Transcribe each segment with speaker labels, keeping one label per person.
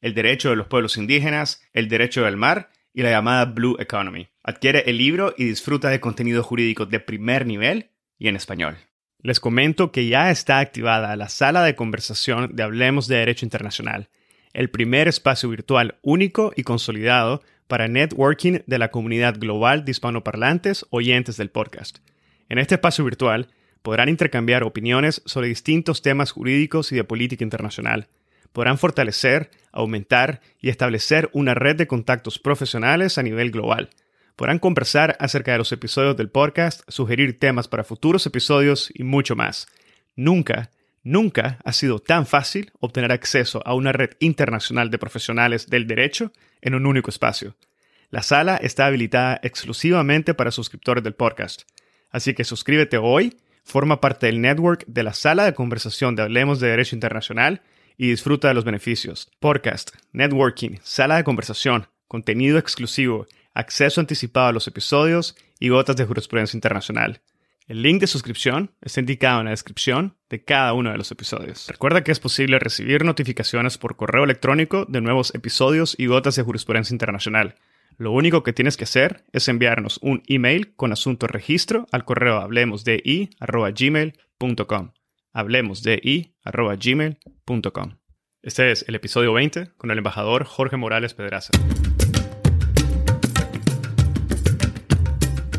Speaker 1: el derecho de los pueblos indígenas, el derecho del mar y la llamada Blue Economy. Adquiere el libro y disfruta de contenido jurídico de primer nivel y en español. Les comento que ya está activada la sala de conversación de Hablemos de Derecho Internacional, el primer espacio virtual único y consolidado para networking de la comunidad global de hispanoparlantes oyentes del podcast. En este espacio virtual podrán intercambiar opiniones sobre distintos temas jurídicos y de política internacional podrán fortalecer, aumentar y establecer una red de contactos profesionales a nivel global. Podrán conversar acerca de los episodios del podcast, sugerir temas para futuros episodios y mucho más. Nunca, nunca ha sido tan fácil obtener acceso a una red internacional de profesionales del derecho en un único espacio. La sala está habilitada exclusivamente para suscriptores del podcast. Así que suscríbete hoy, forma parte del network de la sala de conversación de Hablemos de Derecho Internacional y disfruta de los beneficios. Podcast, networking, sala de conversación, contenido exclusivo, acceso anticipado a los episodios y gotas de jurisprudencia internacional. El link de suscripción está indicado en la descripción de cada uno de los episodios. Recuerda que es posible recibir notificaciones por correo electrónico de nuevos episodios y gotas de jurisprudencia internacional. Lo único que tienes que hacer es enviarnos un email con asunto registro al correo hablemosdi.gmail.com hablemosdi.gmail.com. Este es el episodio 20 con el embajador Jorge Morales Pedraza.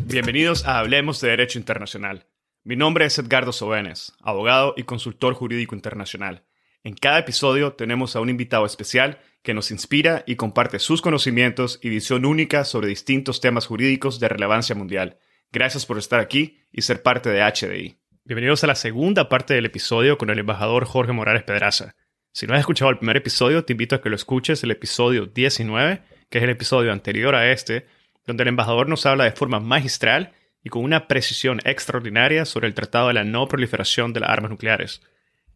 Speaker 1: Bienvenidos a Hablemos de Derecho Internacional. Mi nombre es Edgardo Sobenes, abogado y consultor jurídico internacional. En cada episodio tenemos a un invitado especial que nos inspira y comparte sus conocimientos y visión única sobre distintos temas jurídicos de relevancia mundial. Gracias por estar aquí y ser parte de HDI. Bienvenidos a la segunda parte del episodio con el embajador Jorge Morales Pedraza. Si no has escuchado el primer episodio, te invito a que lo escuches, el episodio 19, que es el episodio anterior a este, donde el embajador nos habla de forma magistral y con una precisión extraordinaria sobre el Tratado de la No Proliferación de las Armas Nucleares.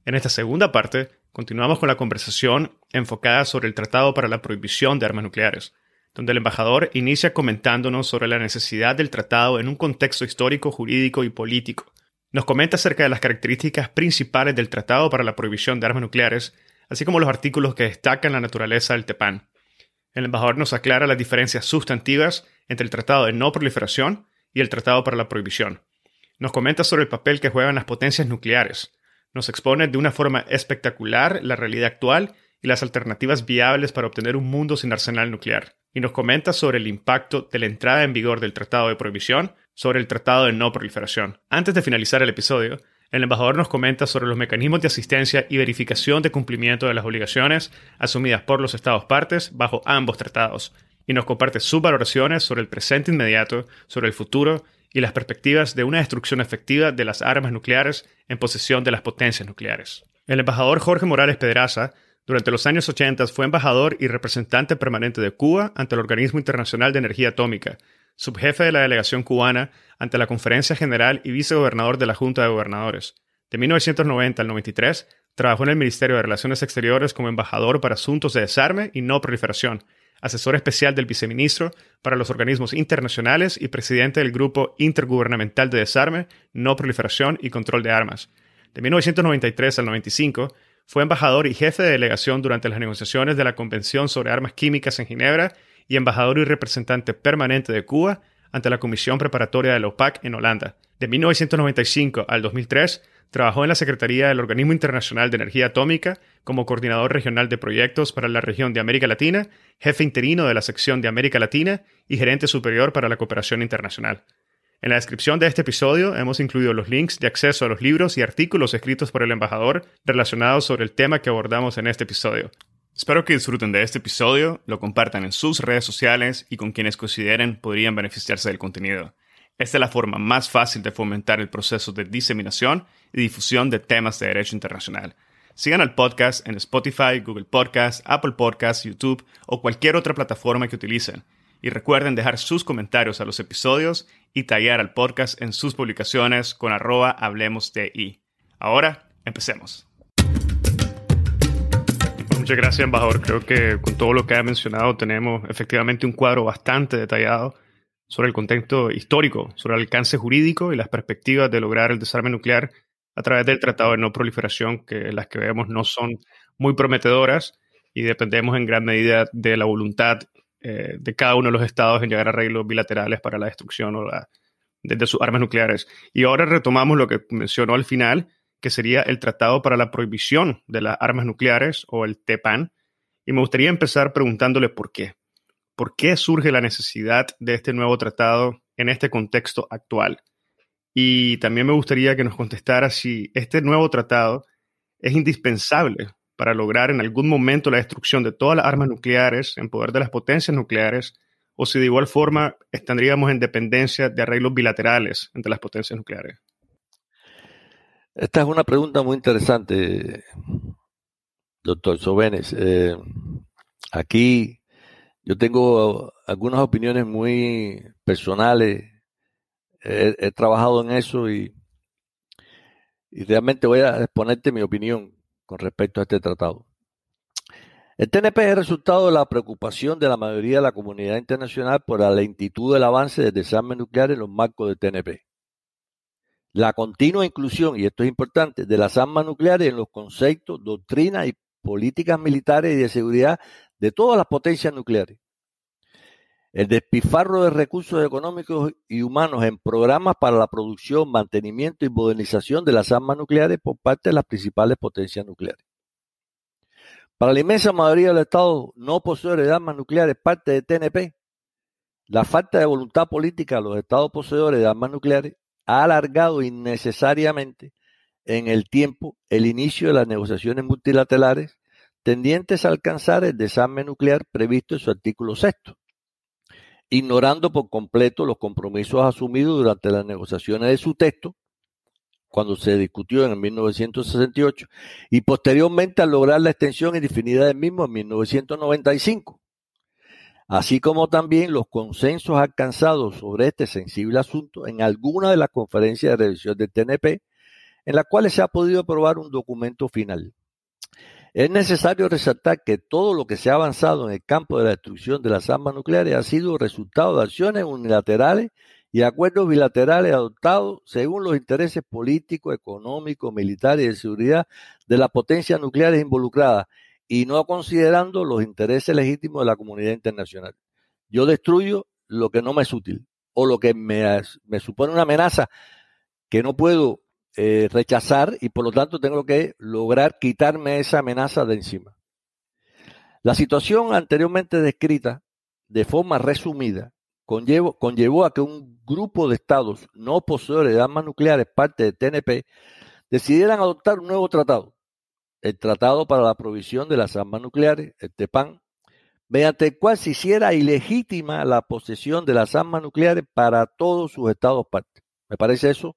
Speaker 1: En esta segunda parte, continuamos con la conversación enfocada sobre el Tratado para la Prohibición de Armas Nucleares, donde el embajador inicia comentándonos sobre la necesidad del tratado en un contexto histórico, jurídico y político nos comenta acerca de las características principales del Tratado para la Prohibición de Armas Nucleares, así como los artículos que destacan la naturaleza del TEPAN. El embajador nos aclara las diferencias sustantivas entre el Tratado de No Proliferación y el Tratado para la Prohibición. Nos comenta sobre el papel que juegan las potencias nucleares. Nos expone de una forma espectacular la realidad actual y las alternativas viables para obtener un mundo sin arsenal nuclear. Y nos comenta sobre el impacto de la entrada en vigor del Tratado de Prohibición sobre el Tratado de No Proliferación. Antes de finalizar el episodio, el embajador nos comenta sobre los mecanismos de asistencia y verificación de cumplimiento de las obligaciones asumidas por los Estados partes bajo ambos tratados, y nos comparte sus valoraciones sobre el presente inmediato, sobre el futuro y las perspectivas de una destrucción efectiva de las armas nucleares en posesión de las potencias nucleares. El embajador Jorge Morales Pedraza durante los años 80 fue embajador y representante permanente de Cuba ante el Organismo Internacional de Energía Atómica, subjefe de la delegación cubana ante la Conferencia General y vicegobernador de la Junta de Gobernadores. De 1990 al 93, trabajó en el Ministerio de Relaciones Exteriores como embajador para asuntos de desarme y no proliferación, asesor especial del viceministro para los organismos internacionales y presidente del Grupo Intergubernamental de Desarme, No Proliferación y Control de Armas. De 1993 al 95, fue embajador y jefe de delegación durante las negociaciones de la Convención sobre Armas Químicas en Ginebra y embajador y representante permanente de Cuba ante la Comisión Preparatoria de la OPAC en Holanda. De 1995 al 2003, trabajó en la Secretaría del Organismo Internacional de Energía Atómica como coordinador regional de proyectos para la región de América Latina, jefe interino de la sección de América Latina y gerente superior para la cooperación internacional. En la descripción de este episodio hemos incluido los links de acceso a los libros y artículos escritos por el embajador relacionados sobre el tema que abordamos en este episodio. Espero que disfruten de este episodio, lo compartan en sus redes sociales y con quienes consideren podrían beneficiarse del contenido. Esta es la forma más fácil de fomentar el proceso de diseminación y difusión de temas de derecho internacional. Sigan al podcast en Spotify, Google Podcasts, Apple Podcasts, YouTube o cualquier otra plataforma que utilicen. Y recuerden dejar sus comentarios a los episodios y tallar al podcast en sus publicaciones con arroba hablemos de. Ahora, empecemos. Muchas gracias, embajador. Creo que con todo lo que ha mencionado tenemos efectivamente un cuadro bastante detallado sobre el contexto histórico, sobre el alcance jurídico y las perspectivas de lograr el desarme nuclear a través del Tratado de No Proliferación, que las que vemos no son muy prometedoras y dependemos en gran medida de la voluntad eh, de cada uno de los estados en llegar a arreglos bilaterales para la destrucción o la, de, sus armas nucleares. Y ahora retomamos lo que mencionó al final, que sería el Tratado para la Prohibición de las Armas Nucleares o el TEPAN. Y me gustaría empezar preguntándole por qué. ¿Por qué surge la necesidad de este nuevo tratado en este contexto actual? Y también me gustaría que nos contestara si este nuevo tratado es indispensable para lograr en algún momento la destrucción de todas las armas nucleares en poder de las potencias nucleares, o si de igual forma estaríamos en dependencia de arreglos bilaterales entre las potencias nucleares.
Speaker 2: Esta es una pregunta muy interesante, doctor Sobenes. Eh, aquí yo tengo algunas opiniones muy personales. He, trabajado en eso y, y realmente voy a exponerte mi opinión con respecto a este tratado. El TNP es resultado de la preocupación de la mayoría de la comunidad internacional por la lentitud del avance del desarme nuclear en los marcos del TNP. La continua inclusión, y esto es importante, de las armas nucleares en los conceptos, doctrinas y políticas militares y de seguridad de todas las potencias nucleares. El despifarro de recursos económicos y humanos en programas para la producción, mantenimiento y modernización de las armas nucleares por parte de las principales potencias nucleares. Para la inmensa mayoría de los estados no poseedores de armas nucleares, parte de TNP, la falta de voluntad política de los estados poseedores de armas nucleares ha alargado innecesariamente en el tiempo el inicio de las negociaciones multilaterales tendientes a alcanzar el desarme nuclear previsto en su artículo sexto ignorando por completo los compromisos asumidos durante las negociaciones de su texto, cuando se discutió en 1968, y posteriormente al lograr la extensión indefinida del mismo en 1995, así como también los consensos alcanzados sobre este sensible asunto en alguna de las conferencias de revisión del TNP, en las cuales se ha podido aprobar un documento final. Es necesario resaltar que todo lo que se ha avanzado en el campo de la destrucción de las armas nucleares ha sido resultado de acciones unilaterales y acuerdos bilaterales adoptados según los intereses políticos, económicos, militares y de seguridad de las potencias nucleares involucradas y no considerando los intereses legítimos de la comunidad internacional. Yo destruyo lo que no me es útil o lo que me, me supone una amenaza que no puedo eh, rechazar y por lo tanto tengo que lograr quitarme esa amenaza de encima. La situación anteriormente descrita, de forma resumida, conllevó, conllevó a que un grupo de estados no poseedores de armas nucleares, parte de TNP, decidieran adoptar un nuevo tratado, el Tratado para la Provisión de las Armas Nucleares, el TEPAN, mediante el cual se hiciera ilegítima la posesión de las armas nucleares para todos sus estados partes. Me parece eso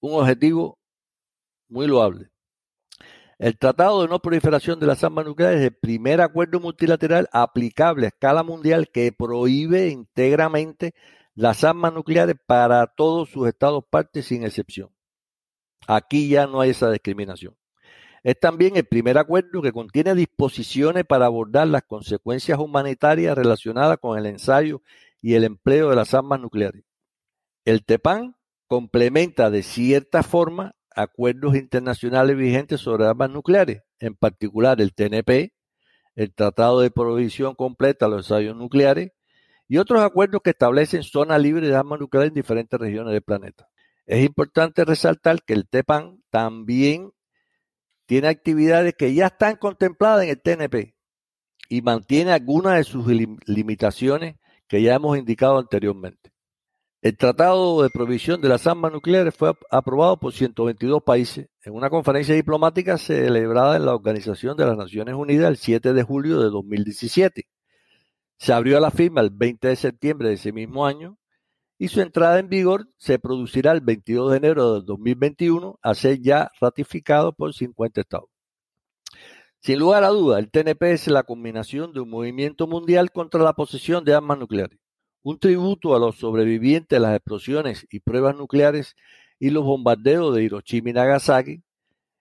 Speaker 2: un objetivo muy loable. El Tratado de No Proliferación de las Armas Nucleares es el primer acuerdo multilateral aplicable a escala mundial que prohíbe íntegramente las armas nucleares para todos sus estados partes sin excepción. Aquí ya no hay esa discriminación. Es también el primer acuerdo que contiene disposiciones para abordar las consecuencias humanitarias relacionadas con el ensayo y el empleo de las armas nucleares. El TEPAN complementa de cierta forma acuerdos internacionales vigentes sobre armas nucleares, en particular el TNP, el Tratado de Provisión Completa de los Ensayos Nucleares y otros acuerdos que establecen zonas libres de armas nucleares en diferentes regiones del planeta. Es importante resaltar que el TEPAN también tiene actividades que ya están contempladas en el TNP y mantiene algunas de sus limitaciones que ya hemos indicado anteriormente. El Tratado de Prohibición de las Armas Nucleares fue aprobado por 122 países en una conferencia diplomática celebrada en la Organización de las Naciones Unidas el 7 de julio de 2017. Se abrió a la firma el 20 de septiembre de ese mismo año y su entrada en vigor se producirá el 22 de enero de 2021 a ser ya ratificado por 50 estados. Sin lugar a duda, el TNP es la combinación de un movimiento mundial contra la posesión de armas nucleares un tributo a los sobrevivientes de las explosiones y pruebas nucleares y los bombardeos de Hiroshima y Nagasaki,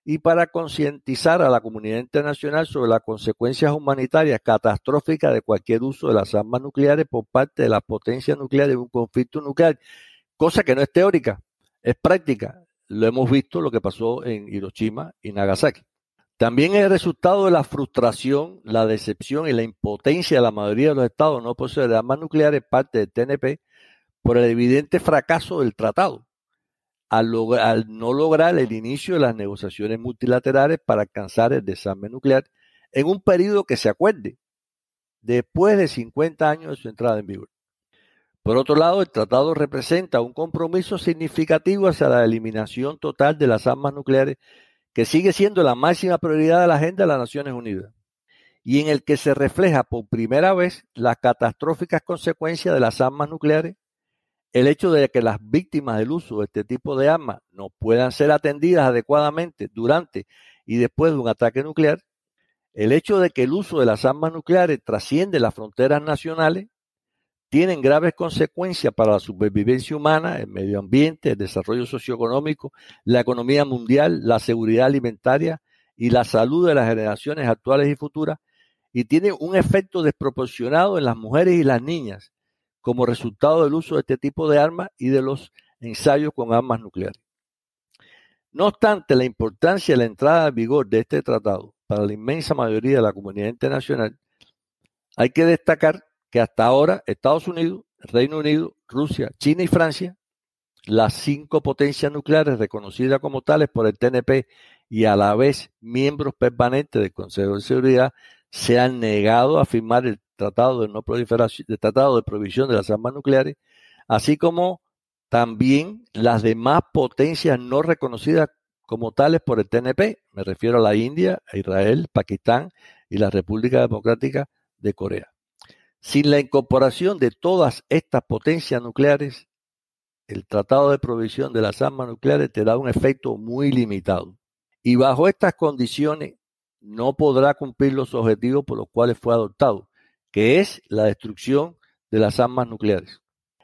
Speaker 2: y para concientizar a la comunidad internacional sobre las consecuencias humanitarias catastróficas de cualquier uso de las armas nucleares por parte de las potencias nucleares en un conflicto nuclear, cosa que no es teórica, es práctica. Lo hemos visto lo que pasó en Hiroshima y Nagasaki. También es el resultado de la frustración, la decepción y la impotencia de la mayoría de los estados no poseer armas nucleares, parte del TNP, por el evidente fracaso del tratado, al, no lograr el inicio de las negociaciones multilaterales para alcanzar el desarme nuclear en un periodo que se acuerde, después de 50 años de su entrada en vigor. Por otro lado, el tratado representa un compromiso significativo hacia la eliminación total de las armas nucleares que sigue siendo la máxima prioridad de la agenda de las Naciones Unidas y en el que se refleja por primera vez las catastróficas consecuencias de las armas nucleares, el hecho de que las víctimas del uso de este tipo de armas no puedan ser atendidas adecuadamente durante y después de un ataque nuclear, el hecho de que el uso de las armas nucleares trasciende las fronteras nacionales tienen graves consecuencias para la supervivencia humana, el medio ambiente, el desarrollo socioeconómico, la economía mundial, la seguridad alimentaria y la salud de las generaciones actuales y futuras, y tiene un efecto desproporcionado en las mujeres y las niñas como resultado del uso de este tipo de armas y de los ensayos con armas nucleares. No obstante la importancia de la entrada en vigor de este tratado para la inmensa mayoría de la comunidad internacional, hay que destacar que hasta ahora Estados Unidos, Reino Unido, Rusia, China y Francia, las cinco potencias nucleares reconocidas como tales por el TNP y a la vez miembros permanentes del Consejo de Seguridad, se han negado a firmar el Tratado de No Proliferación, el Tratado de Prohibición de las Armas Nucleares, así como también las demás potencias no reconocidas como tales por el TNP. Me refiero a la India, a Israel, Pakistán y la República Democrática de Corea. Sin la incorporación de todas estas potencias nucleares, el Tratado de Provisión de las Armas Nucleares te da un efecto muy limitado. Y bajo estas condiciones no podrá cumplir los objetivos por los cuales fue adoptado, que es la destrucción de las armas nucleares.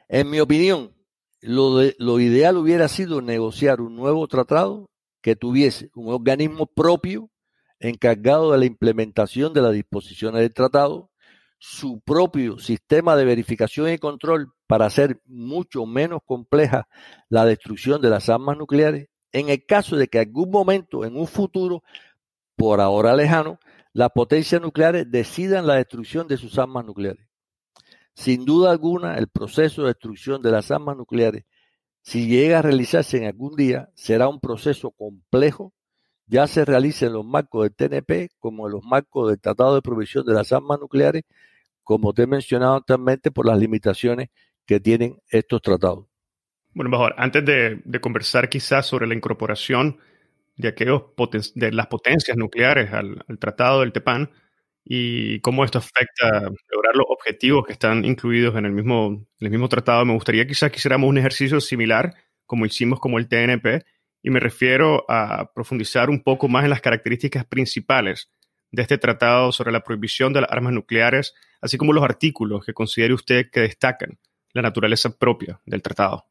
Speaker 2: En mi opinión, lo, ideal hubiera sido negociar un nuevo tratado que tuviese un organismo propio encargado de la implementación de las disposiciones del tratado, su propio sistema de verificación y control para hacer mucho menos compleja la destrucción de las armas nucleares en el caso de que algún momento en un futuro, por ahora lejano, las potencias nucleares decidan la destrucción de sus armas nucleares. Sin duda alguna, el proceso de destrucción de las armas nucleares, si llega a realizarse en algún día, será un proceso complejo, ya se realiza en los marcos del TNP como en los marcos del Tratado de Provisión de las Armas Nucleares como te he mencionado anteriormente, por las limitaciones que tienen estos tratados.
Speaker 1: Bueno, mejor, antes de, conversar quizás sobre la incorporación de, aquellos de las potencias nucleares al, tratado del TEPAN y cómo esto afecta lograr los objetivos que están incluidos en el mismo, en el mismo tratado, me gustaría quizás que hiciéramos un ejercicio similar como hicimos como el TNP y me refiero a profundizar un poco más en las características principales de este tratado sobre la prohibición de las armas nucleares, así como los artículos que considere usted que destacan la naturaleza propia del tratado.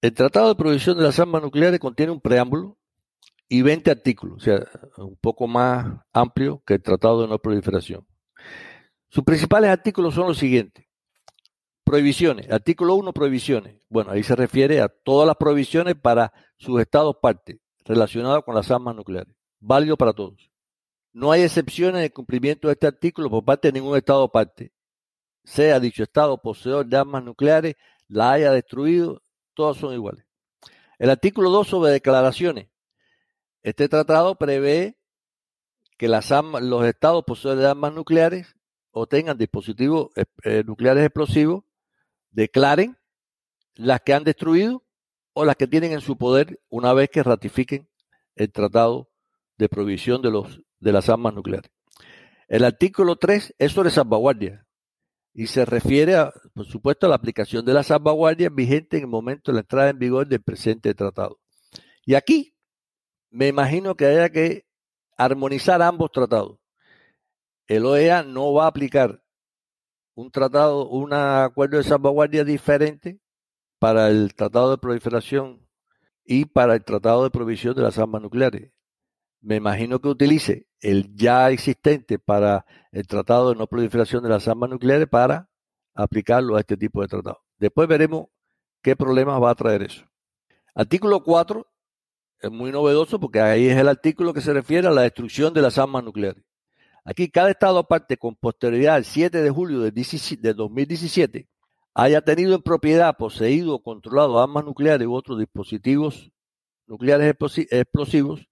Speaker 2: El Tratado de Prohibición de las Armas Nucleares contiene un preámbulo y 20 artículos, o sea, un poco más amplio que el Tratado de No Proliferación. Sus principales artículos son los siguientes. Prohibiciones. Artículo 1, prohibiciones. Bueno, ahí se refiere a todas las prohibiciones para sus estados parte relacionados con las armas nucleares. Válido para todos. No hay excepciones en el cumplimiento de este artículo por parte de ningún Estado parte. Sea dicho Estado poseedor de armas nucleares, la haya destruido, todas son iguales. El artículo 2 sobre declaraciones. Este tratado prevé que las los estados poseedores de armas nucleares o tengan dispositivos eh, nucleares explosivos declaren las que han destruido o las que tienen en su poder una vez que ratifiquen el tratado de prohibición de, los, de las armas nucleares. El artículo 3 es sobre salvaguardia y se refiere, a, por supuesto, a la aplicación de las salvaguardias vigentes en el momento de la entrada en vigor del presente tratado. Y aquí me imagino que haya que armonizar ambos tratados. El OEA no va a aplicar un tratado, un acuerdo de salvaguardia diferente para el tratado de proliferación y para el tratado de provisión de las armas nucleares. Me imagino que utilice el ya existente para el tratado de no proliferación de las armas nucleares para aplicarlo a este tipo de tratado. Después veremos qué problemas va a traer eso. Artículo 4 es muy novedoso porque ahí es el artículo que se refiere a la destrucción de las armas nucleares. Aquí cada Estado aparte con posterioridad al 7 de julio de 2017 haya tenido en propiedad, poseído o controlado armas nucleares u otros dispositivos nucleares explosivos,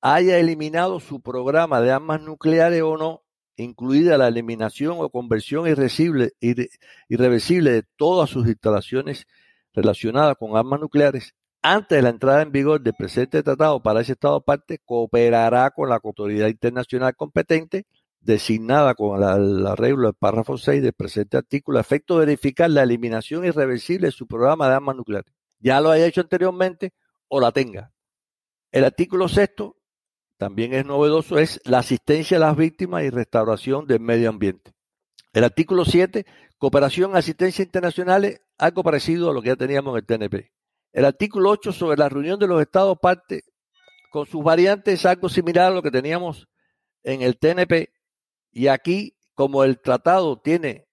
Speaker 2: haya eliminado su programa de armas nucleares o no, incluida la eliminación o conversión irreversible, irreversible de todas sus instalaciones relacionadas con armas nucleares, antes de la entrada en vigor del presente tratado para ese Estado parte, cooperará con la autoridad internacional competente designada con el arreglo del párrafo 6 del presente artículo a efecto de verificar la eliminación irreversible de su programa de armas nucleares. Ya lo haya hecho anteriormente o la tenga. El artículo sexto también es novedoso, es la asistencia a las víctimas y restauración del medio ambiente. El artículo 7, cooperación, asistencia internacionales, algo parecido a lo que ya teníamos en el TNP. El artículo 8 sobre la reunión de los estados parte con sus variantes es algo similar a lo que teníamos en el TNP y aquí como el tratado tiene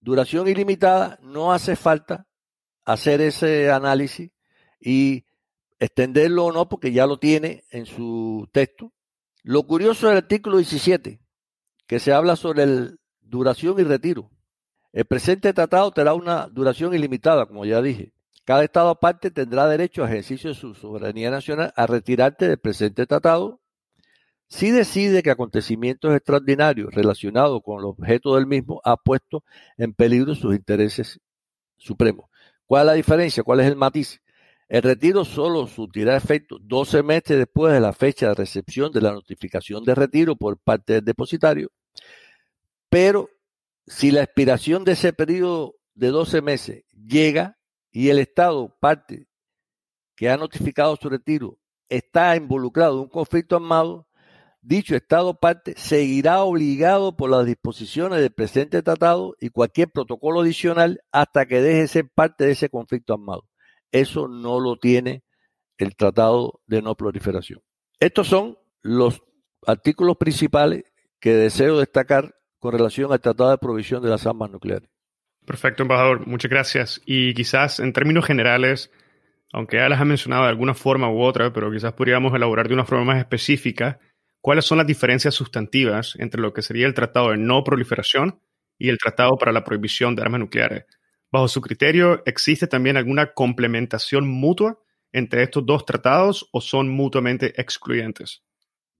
Speaker 2: duración ilimitada, no hace falta hacer ese análisis y extenderlo o no porque ya lo tiene en su texto. Lo curioso del artículo 17, que se habla sobre el duración y retiro. El presente tratado tendrá una duración ilimitada, como ya dije. Cada Estado aparte tendrá derecho a ejercicio de su soberanía nacional a retirarte del presente tratado si decide que acontecimientos extraordinarios relacionados con el objeto del mismo ha puesto en peligro sus intereses supremos. ¿Cuál es la diferencia? ¿Cuál es el matiz? El retiro solo surtirá efecto 12 meses después de la fecha de recepción de la notificación de retiro por parte del depositario, pero si la expiración de ese periodo de 12 meses llega y el Estado, parte que ha notificado su retiro, está involucrado en un conflicto armado, dicho Estado parte seguirá obligado por las disposiciones del presente tratado y cualquier protocolo adicional hasta que deje de ser parte de ese conflicto armado. Eso no lo tiene el Tratado de No Proliferación. Estos son los artículos principales que deseo destacar con relación al Tratado de Provisión de las Armas Nucleares.
Speaker 1: Perfecto, embajador. Muchas gracias. Y quizás en términos generales, aunque ya las ha mencionado de alguna forma u otra, pero quizás podríamos elaborar de una forma más específica, ¿cuáles son las diferencias sustantivas entre lo que sería el Tratado de No Proliferación y el Tratado para la Prohibición de Armas Nucleares? Bajo su criterio, ¿existe también alguna complementación mutua entre estos dos tratados o son mutuamente excluyentes?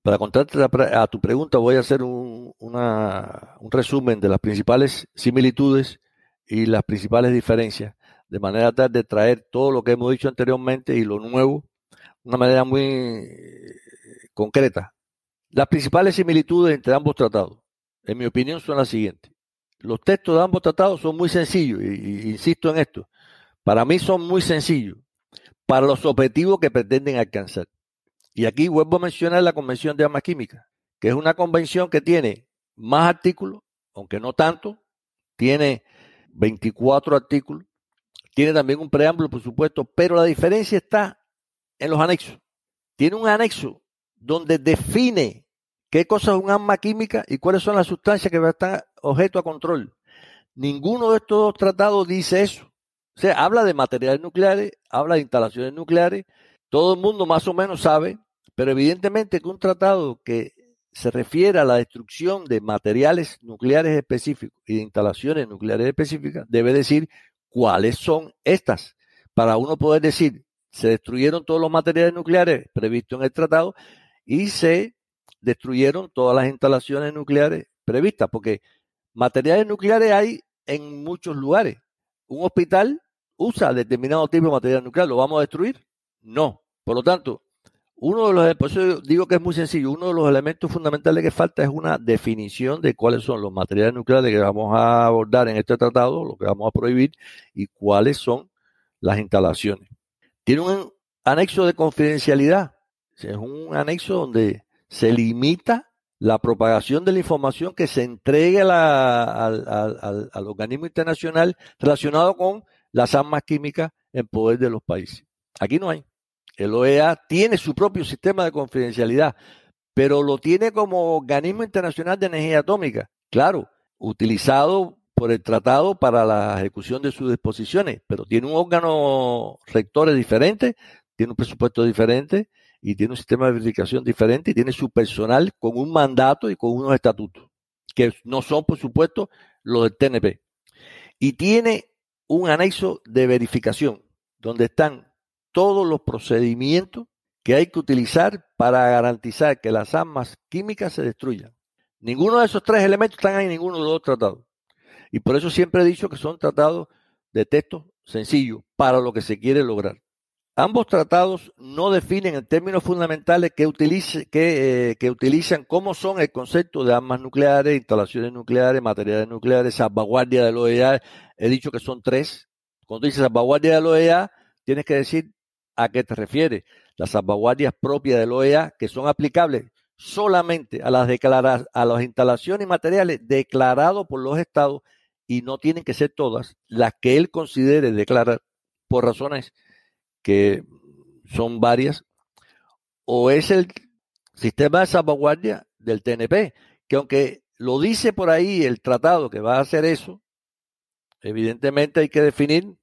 Speaker 2: Para contarte a tu pregunta, voy a hacer un, un resumen de las principales similitudes y las principales diferencias, de manera tal de traer todo lo que hemos dicho anteriormente y lo nuevo de una manera muy eh, concreta. Las principales similitudes entre ambos tratados, en mi opinión, son las siguientes. Los textos de ambos tratados son muy sencillos, y, insisto en esto. Para mí son muy sencillos, para los objetivos que pretenden alcanzar. Y aquí vuelvo a mencionar la Convención de Armas Químicas, que es una convención que tiene más artículos, aunque no tanto, tiene 24 artículos. Tiene también un preámbulo, por supuesto, pero la diferencia está en los anexos. Tiene un anexo donde define qué cosa es un arma química y cuáles son las sustancias que van a estar objeto a control. Ninguno de estos dos tratados dice eso. O sea, habla de materiales nucleares, habla de instalaciones nucleares. Todo el mundo más o menos sabe, pero evidentemente que un tratado que se refiere a la destrucción de materiales nucleares específicos y de instalaciones nucleares específicas, debe decir cuáles son estas, para uno poder decir, se destruyeron todos los materiales nucleares previstos en el tratado y se destruyeron todas las instalaciones nucleares previstas, porque materiales nucleares hay en muchos lugares. Un hospital usa determinado tipo de material nuclear, ¿lo vamos a destruir? No. Por lo tanto, uno de los, por eso digo que es muy sencillo, uno de los elementos fundamentales que falta es una definición de cuáles son los materiales nucleares que vamos a abordar en este tratado, lo que vamos a prohibir, y cuáles son las instalaciones. Tiene un anexo de confidencialidad, es un anexo donde se limita la propagación de la información que se entregue al organismo internacional relacionado con las armas químicas en poder de los países. Aquí no hay. El OEA tiene su propio sistema de confidencialidad, pero lo tiene como organismo internacional de energía atómica, claro, utilizado por el tratado para la ejecución de sus disposiciones, pero tiene un órgano rectores diferente, tiene un presupuesto diferente y tiene un sistema de verificación diferente y tiene su personal con un mandato y con unos estatutos, que no son, por supuesto, los del TNP. Y tiene un anexo de verificación, donde están todos los procedimientos que hay que utilizar para garantizar que las armas químicas se destruyan. Ninguno de esos tres elementos están en ninguno de los dos tratados. Y por eso siempre he dicho que son tratados de texto sencillo para lo que se quiere lograr. Ambos tratados no definen en términos fundamentales que, que, eh, que, utilizan cómo son el concepto de armas nucleares, instalaciones nucleares, materiales nucleares, salvaguardia de la OEA. He dicho que son tres. Cuando dices salvaguardia de la OEA, tienes que decir a qué te refieres. Las salvaguardias propias del OEA que son aplicables solamente a las, a las instalaciones y materiales declarados por los estados y no tienen que ser todas las que él considere declarar por razones que son varias, o es el sistema de salvaguardia del TNP, que aunque lo dice por ahí el tratado que va a hacer eso, evidentemente hay que definir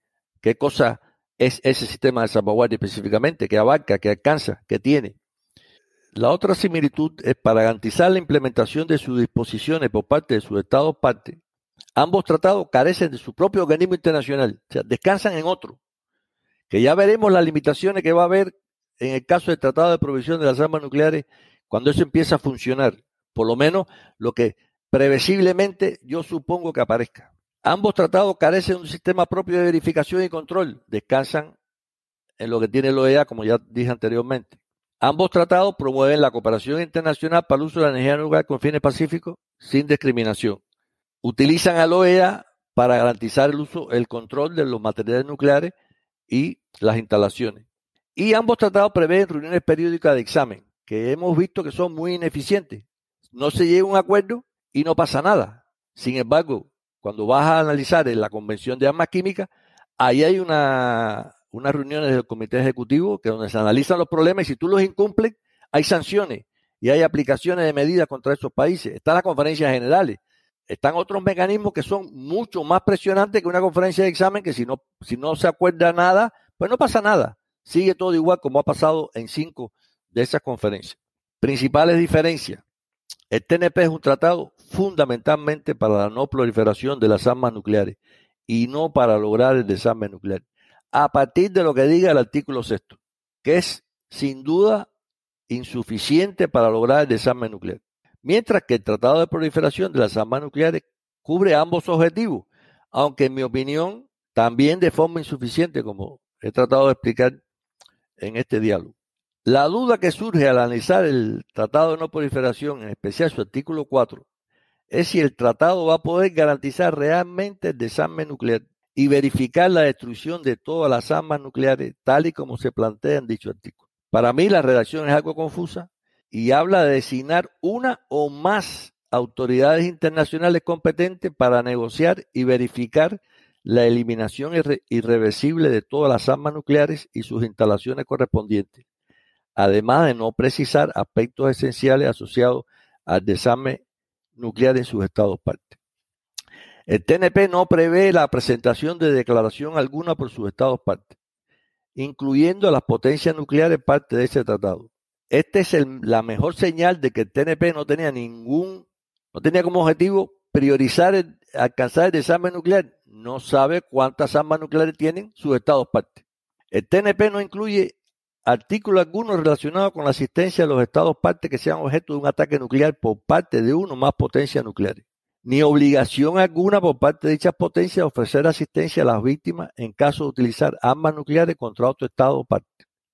Speaker 2: qué cosa es ese sistema de salvaguardia específicamente, que abarca, que alcanza, que tiene. La otra similitud es para garantizar la implementación de sus disposiciones por parte de sus estados parte. Ambos tratados carecen de su propio organismo internacional, o sea, descansan en otro, que ya veremos las limitaciones que va a haber en el caso del Tratado de Provisión de las Armas Nucleares cuando eso empieza a funcionar, por lo menos lo que previsiblemente yo supongo que aparezca. Ambos tratados carecen de un sistema propio de verificación y control. Descansan en lo que tiene la OEA, como ya dije anteriormente. Ambos tratados promueven la cooperación internacional para el uso de la energía nuclear con fines pacíficos sin discriminación. Utilizan a la OEA para garantizar el uso, el control de los materiales nucleares y las instalaciones. Y ambos tratados prevén reuniones periódicas de examen, que hemos visto que son muy ineficientes. No se llega a un acuerdo y no pasa nada. Sin embargo, cuando vas a analizar la Convención de Armas Químicas, ahí hay una, unas reuniones del Comité Ejecutivo que donde se analizan los problemas y si tú los incumples, hay sanciones y hay aplicaciones de medidas contra esos países. Están las conferencias generales. Están otros mecanismos que son mucho más presionantes que una conferencia de examen que si no, si no se acuerda nada, pues no pasa nada. Sigue todo igual como ha pasado en cinco de esas conferencias. Principales diferencias. El TNP es un tratado fundamentalmente para la no proliferación de las armas nucleares y no para lograr el desarme nuclear. A partir de lo que diga el artículo sexto, que es sin duda insuficiente para lograr el desarme nuclear. Mientras que el Tratado de Proliferación de las Armas Nucleares cubre ambos objetivos, aunque en mi opinión también de forma insuficiente, como he tratado de explicar en este diálogo. La duda que surge al analizar el Tratado de No Proliferación, en especial su artículo 4, es si el tratado va a poder garantizar realmente el desarme nuclear y verificar la destrucción de todas las armas nucleares, tal y como se plantea en dicho artículo. Para mí la redacción es algo confusa y habla de designar una o más autoridades internacionales competentes para negociar y verificar la eliminación irreversible de todas las armas nucleares y sus instalaciones correspondientes además de no precisar aspectos esenciales asociados al desarme nuclear en sus estados partes. El TNP no prevé la presentación de declaración alguna por sus estados partes, incluyendo a las potencias nucleares parte de ese tratado. Esta es la mejor señal de que el TNP no tenía ningún, no tenía como objetivo priorizar alcanzar el desarme nuclear. No sabe cuántas armas nucleares tienen sus estados partes. El TNP no incluye Artículo alguno relacionado con la asistencia de los estados partes que sean objeto de un ataque nuclear por parte de uno o más potencias nucleares. ni obligación alguna por parte de dichas potencias de ofrecer asistencia a las víctimas en caso de utilizar armas nucleares contra otro Estado parte.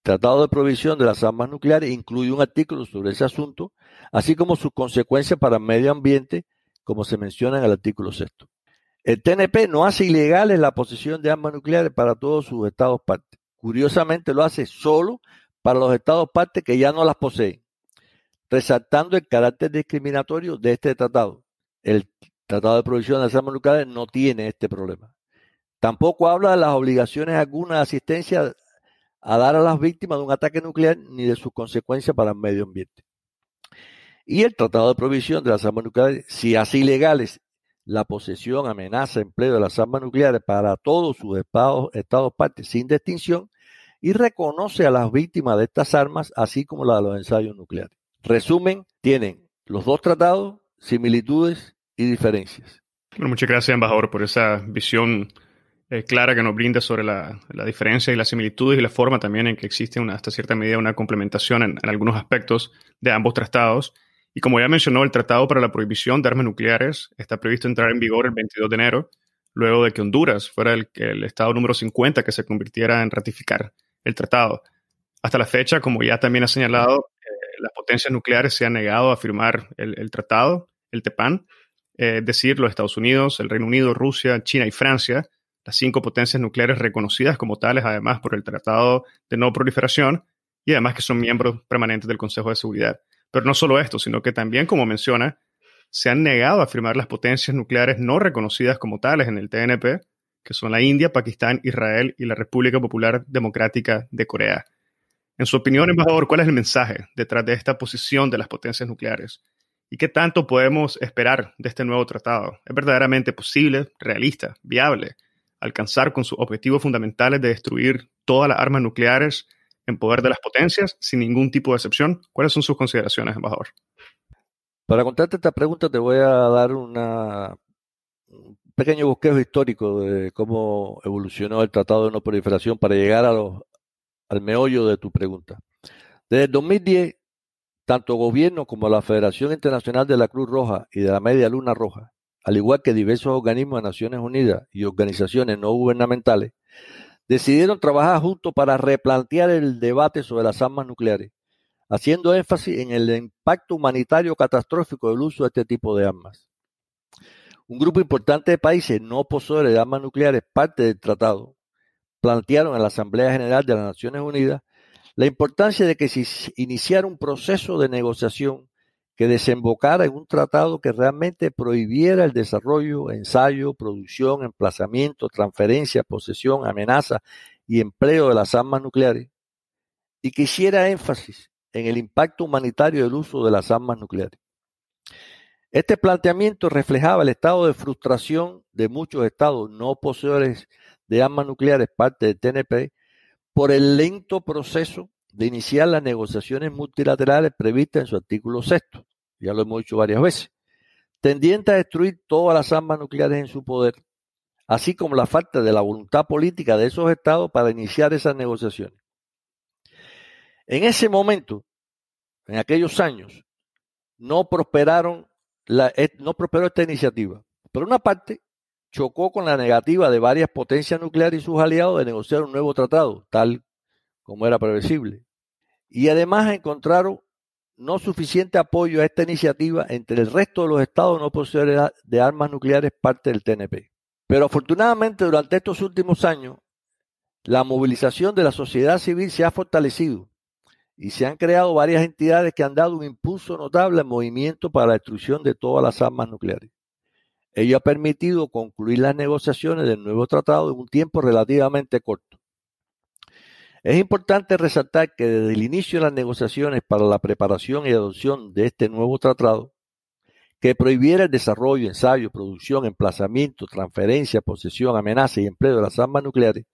Speaker 2: Tratado de Provisión de las Armas Nucleares incluye un artículo sobre ese asunto, así como sus consecuencias para el medio ambiente, como se menciona en el artículo sexto. El TNP no hace ilegales la posesión de armas nucleares para todos sus estados partes. Curiosamente lo hace solo para los estados partes que ya no las poseen, resaltando el carácter discriminatorio de este tratado. El Tratado de Provisión de las Armas Nucleares no tiene este problema. Tampoco habla de las obligaciones alguna de asistencia a dar a las víctimas de un ataque nuclear ni de sus consecuencias para el medio ambiente. Y el Tratado de Provisión de las Armas Nucleares, si hace ilegales la posesión, amenaza, empleo de las armas nucleares para todos sus estados, estados partes sin distinción y reconoce a las víctimas de estas armas, así como la de los ensayos nucleares. Resumen, tienen los dos tratados similitudes y diferencias.
Speaker 1: Bueno, muchas gracias, embajador, por esa visión eh, clara que nos brinda sobre la, diferencia y las similitudes y la forma también en que existe hasta cierta medida una complementación en, algunos aspectos de ambos tratados. Y como ya mencionó, el Tratado para la Prohibición de Armas Nucleares está previsto entrar en vigor el 22 de enero, luego de que Honduras fuera el Estado número 50 que se convirtiera en ratificar el tratado. Hasta la fecha, como ya también ha señalado, eh, las potencias nucleares se han negado a firmar el, tratado, el TEPAN, eh, es decir, los Estados Unidos, el Reino Unido, Rusia, China y Francia, las cinco potencias nucleares reconocidas como tales, además por el Tratado de No Proliferación, y además que son miembros permanentes del Consejo de Seguridad. Pero no solo esto, sino que también, como menciona, se han negado a firmar las potencias nucleares no reconocidas como tales en el TNP, que son la India, Pakistán, Israel y la República Popular Democrática de Corea. En su opinión, embajador, ¿cuál es el mensaje detrás de esta posición de las potencias nucleares? ¿Y qué tanto podemos esperar de este nuevo tratado? ¿Es verdaderamente posible, realista, viable? alcanzar con sus objetivos fundamentales de destruir todas las armas nucleares en poder de las potencias sin ningún tipo de excepción? ¿Cuáles son sus consideraciones, embajador?
Speaker 2: Para contarte esta pregunta te voy a dar una, un pequeño bosquejo histórico de cómo evolucionó el Tratado de No Proliferación para llegar a los, al meollo de tu pregunta. Desde el 2010, tanto gobierno como la Federación Internacional de la Cruz Roja y de la Media Luna Roja al igual que diversos organismos de Naciones Unidas y organizaciones no gubernamentales, decidieron trabajar juntos para replantear el debate sobre las armas nucleares, haciendo énfasis en el impacto humanitario catastrófico del uso de este tipo de armas. Un grupo importante de países no poseedores de armas nucleares, parte del tratado, plantearon en la Asamblea General de las Naciones Unidas la importancia de que se iniciara un proceso de negociación que desembocara en un tratado que realmente prohibiera el desarrollo, ensayo, producción, emplazamiento, transferencia, posesión, amenaza y empleo de las armas nucleares y que hiciera énfasis en el impacto humanitario del uso de las armas nucleares. Este planteamiento reflejaba el estado de frustración de muchos estados no poseedores de armas nucleares, parte del TNP, por el lento proceso de iniciar las negociaciones multilaterales previstas en su artículo sexto ya lo hemos dicho varias veces, tendiente a destruir todas las armas nucleares en su poder, así como la falta de la voluntad política de esos estados para iniciar esas negociaciones. En ese momento, en aquellos años, no prosperaron la, no prosperó esta iniciativa. Por una parte, chocó con la negativa de varias potencias nucleares y sus aliados de negociar un nuevo tratado, tal como era previsible. Y además encontraron no suficiente apoyo a esta iniciativa entre el resto de los estados no poseedores de armas nucleares parte del TNP. Pero afortunadamente durante estos últimos años, la movilización de la sociedad civil se ha fortalecido y se han creado varias entidades que han dado un impulso notable al movimiento para la destrucción de todas las armas nucleares. Ello ha permitido concluir las negociaciones del nuevo tratado en un tiempo relativamente corto. Es importante resaltar que desde el inicio de las negociaciones para la preparación y adopción de este nuevo tratado, que prohibiera el desarrollo, ensayo, producción, emplazamiento, transferencia, posesión, amenaza y empleo de las armas nucleares,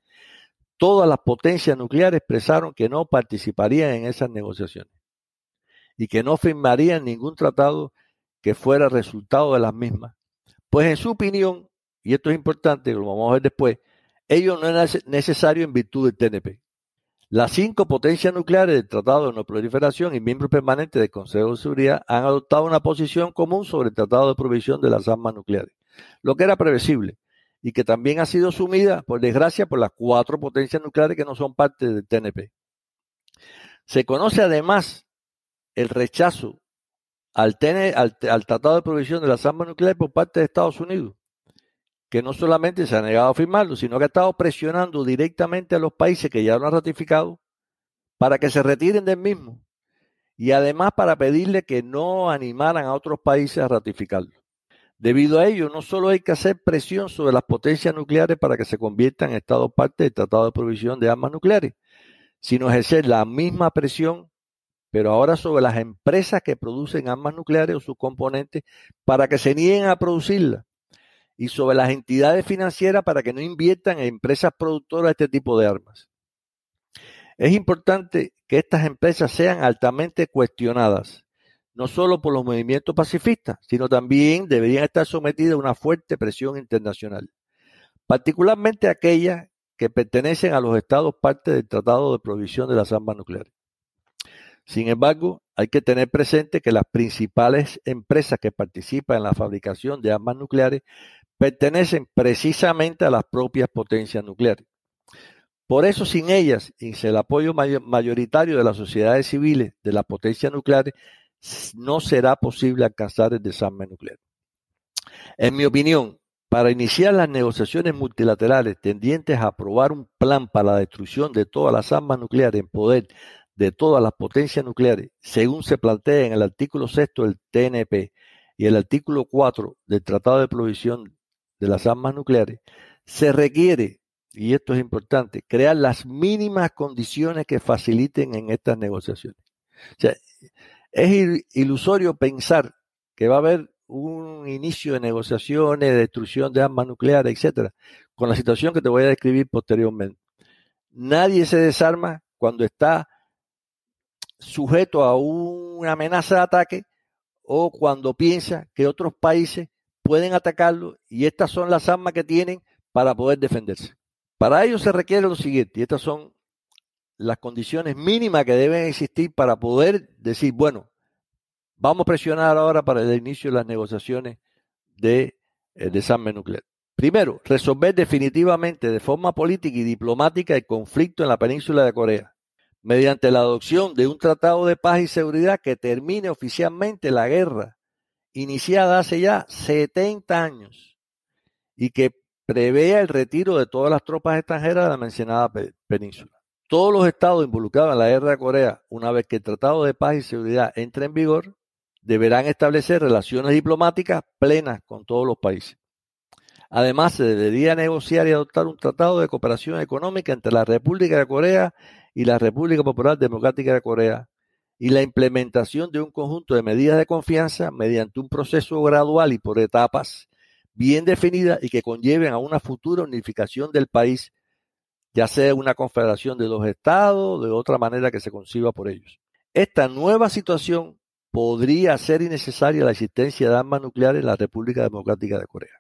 Speaker 2: todas las potencias nucleares expresaron que no participarían en esas negociaciones y que no firmarían ningún tratado que fuera resultado de las mismas. Pues en su opinión, y esto es importante, lo vamos a ver después, ello no es necesario en virtud del TNP. Las cinco potencias nucleares del Tratado de No Proliferación y miembros permanentes del Consejo de Seguridad han adoptado una posición común sobre el Tratado de Provisión de las Armas Nucleares, lo que era previsible y que también ha sido asumida, por desgracia, por las cuatro potencias nucleares que no son parte del TNP. Se conoce además el rechazo al, al, Tratado de Provisión de las Armas Nucleares por parte de Estados Unidos, que no solamente se ha negado a firmarlo, sino que ha estado presionando directamente a los países que ya lo han ratificado para que se retiren del mismo y además para pedirle que no animaran a otros países a ratificarlo. Debido a ello, no solo hay que hacer presión sobre las potencias nucleares para que se conviertan en Estado parte del Tratado de Provisión de Armas Nucleares, sino ejercer la misma presión, pero ahora sobre las empresas que producen armas nucleares o sus componentes para que se nieguen a producirlas y sobre las entidades financieras para que no inviertan en empresas productoras de este tipo de armas. Es importante que estas empresas sean altamente cuestionadas, no solo por los movimientos pacifistas, sino también deberían estar sometidas a una fuerte presión internacional, particularmente aquellas que pertenecen a los estados parte del Tratado de Provisión de las Armas Nucleares. Sin embargo, hay que tener presente que las principales empresas que participan en la fabricación de armas nucleares pertenecen precisamente a las propias potencias nucleares. Por eso, sin ellas y sin el apoyo mayoritario de las sociedades civiles de las potencias nucleares, no será posible alcanzar el desarme nuclear. En mi opinión, para iniciar las negociaciones multilaterales tendientes a aprobar un plan para la destrucción de todas las armas nucleares en poder de todas las potencias nucleares, según se plantea en el artículo sexto del TNP y el artículo 4 del Tratado de Provisión de las armas nucleares, se requiere, y esto es importante, crear las mínimas condiciones que faciliten en estas negociaciones. O sea, es ilusorio pensar que va a haber un inicio de negociaciones, de destrucción de armas nucleares, etcétera, con la situación que te voy a describir posteriormente. Nadie se desarma cuando está sujeto a una amenaza de ataque o cuando piensa que otros países pueden atacarlo y estas son las armas que tienen para poder defenderse. Para ello se requiere lo siguiente, y estas son las condiciones mínimas que deben existir para poder decir, bueno, vamos a presionar ahora para el inicio de las negociaciones de eh, desarme nuclear. Primero, resolver definitivamente de forma política y diplomática el conflicto en la península de Corea, mediante la adopción de un tratado de paz y seguridad que termine oficialmente la guerra iniciada hace ya 70 años y que prevea el retiro de todas las tropas extranjeras de la mencionada península. Todos los estados involucrados en la guerra de Corea, una vez que el Tratado de Paz y Seguridad entre en vigor, deberán establecer relaciones diplomáticas plenas con todos los países. Además, se debería negociar y adoptar un tratado de cooperación económica entre la República de Corea y la República Popular Democrática de Corea, y la implementación de un conjunto de medidas de confianza mediante un proceso gradual y por etapas bien definidas y que conlleven a una futura unificación del país, ya sea una confederación de dos estados, de otra manera que se conciba por ellos. Esta nueva situación podría hacer innecesaria la existencia de armas nucleares en la República Democrática de Corea,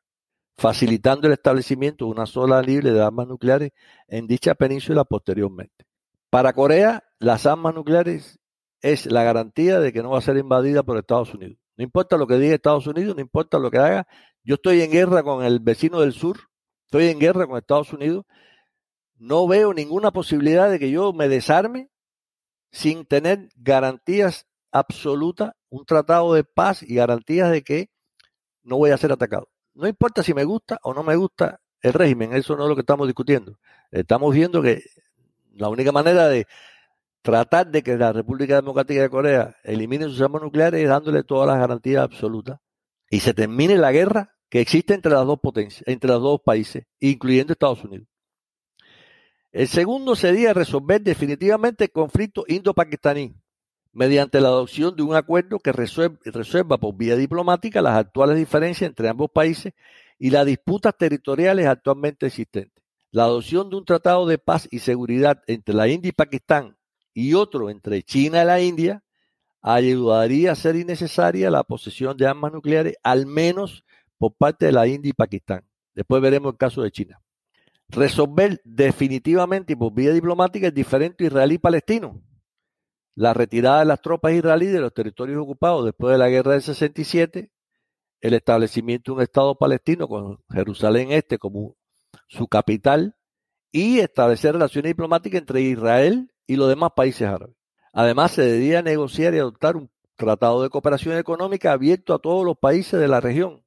Speaker 2: facilitando el establecimiento de una sola libre de armas nucleares en dicha península posteriormente. Para Corea, las armas nucleares es la garantía de que no va a ser invadida por Estados Unidos. No importa lo que diga Estados Unidos, no importa lo que haga. Yo estoy en guerra con el vecino del sur, estoy en guerra con Estados Unidos. No veo ninguna posibilidad de que yo me desarme sin tener garantías absolutas, un tratado de paz y garantías de que no voy a ser atacado. No importa si me gusta o no me gusta el régimen, eso no es lo que estamos discutiendo. Estamos viendo que la única manera de tratar de que la República Democrática de Corea elimine sus armas nucleares dándole todas las garantías absolutas y se termine la guerra que existe entre las dos potencias, entre los dos países, incluyendo Estados Unidos. El segundo sería resolver definitivamente el conflicto indo-pakistaní mediante la adopción de un acuerdo que resuelva por vía diplomática las actuales diferencias entre ambos países y las disputas territoriales actualmente existentes. La adopción de un tratado de paz y seguridad entre la India y Pakistán y otro entre China y la India, ayudaría a ser innecesaria la posesión de armas nucleares, al menos por parte de la India y Pakistán. Después veremos el caso de China. Resolver definitivamente y por vía diplomática el diferente israelí-palestino, la retirada de las tropas israelíes de los territorios ocupados después de la guerra del 67, el establecimiento de un Estado palestino con Jerusalén Este como su capital y establecer relaciones diplomáticas entre Israel y los demás países árabes. Además, se debía negociar y adoptar un tratado de cooperación económica abierto a todos los países de la región.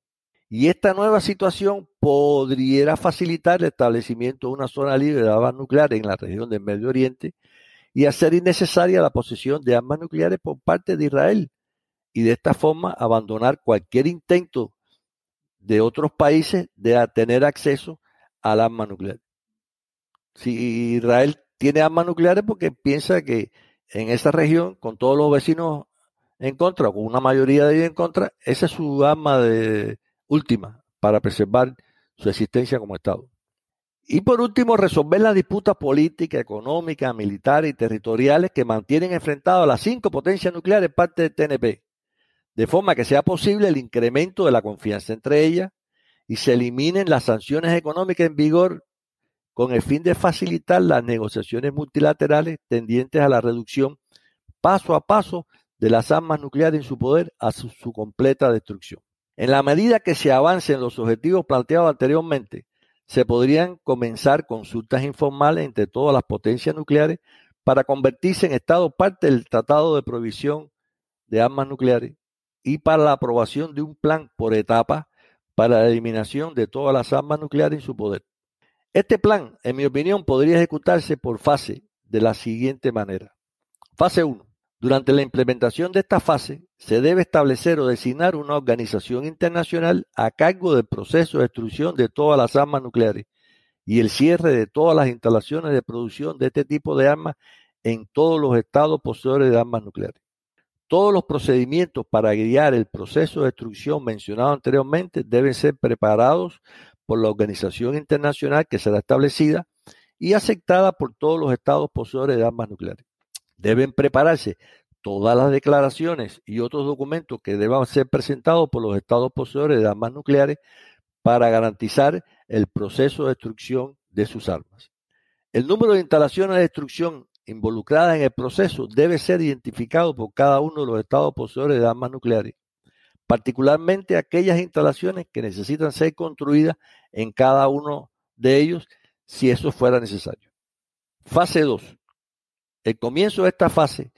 Speaker 2: Y esta nueva situación podría facilitar el establecimiento de una zona libre de armas nucleares en la región del Medio Oriente y hacer innecesaria la posesión de armas nucleares por parte de Israel y de esta forma abandonar cualquier intento de otros países de tener acceso al arma nuclear. Si Israel tiene armas nucleares porque piensa que en esa región, con todos los vecinos en contra, con una mayoría de ellos en contra, esa es su arma de, última para preservar su existencia como Estado. Y por último, resolver las disputas políticas, económicas, militares y territoriales que mantienen enfrentadas a las cinco potencias nucleares parte del TNP, de forma que sea posible el incremento de la confianza entre ellas y se eliminen las sanciones económicas en vigor con el fin de facilitar las negociaciones multilaterales tendientes a la reducción paso a paso de las armas nucleares en su poder a su, su completa destrucción. En la medida que se avancen los objetivos planteados anteriormente, se podrían comenzar consultas informales entre todas las potencias nucleares para convertirse en Estado parte del Tratado de Prohibición de Armas Nucleares y para la aprobación de un plan por etapa para la eliminación de todas las armas nucleares en su poder. Este plan, en mi opinión, podría ejecutarse por fase de la siguiente manera. Fase 1. Durante la implementación de esta fase, se debe establecer o designar una organización internacional a cargo del proceso de destrucción de todas las armas nucleares y el cierre de todas las instalaciones de producción de este tipo de armas en todos los estados poseedores de armas nucleares. Todos los procedimientos para guiar el proceso de destrucción mencionado anteriormente deben ser preparados por la organización internacional que será establecida y aceptada por todos los estados poseedores de armas nucleares. Deben prepararse todas las declaraciones y otros documentos que deban ser presentados por los estados poseedores de armas nucleares para garantizar el proceso de destrucción de sus armas. El número de instalaciones de destrucción involucradas en el proceso debe ser identificado por cada uno de los estados poseedores de armas nucleares, particularmente aquellas instalaciones que necesitan ser construidas en cada uno de ellos si eso fuera necesario. Fase 2. El comienzo de esta fase,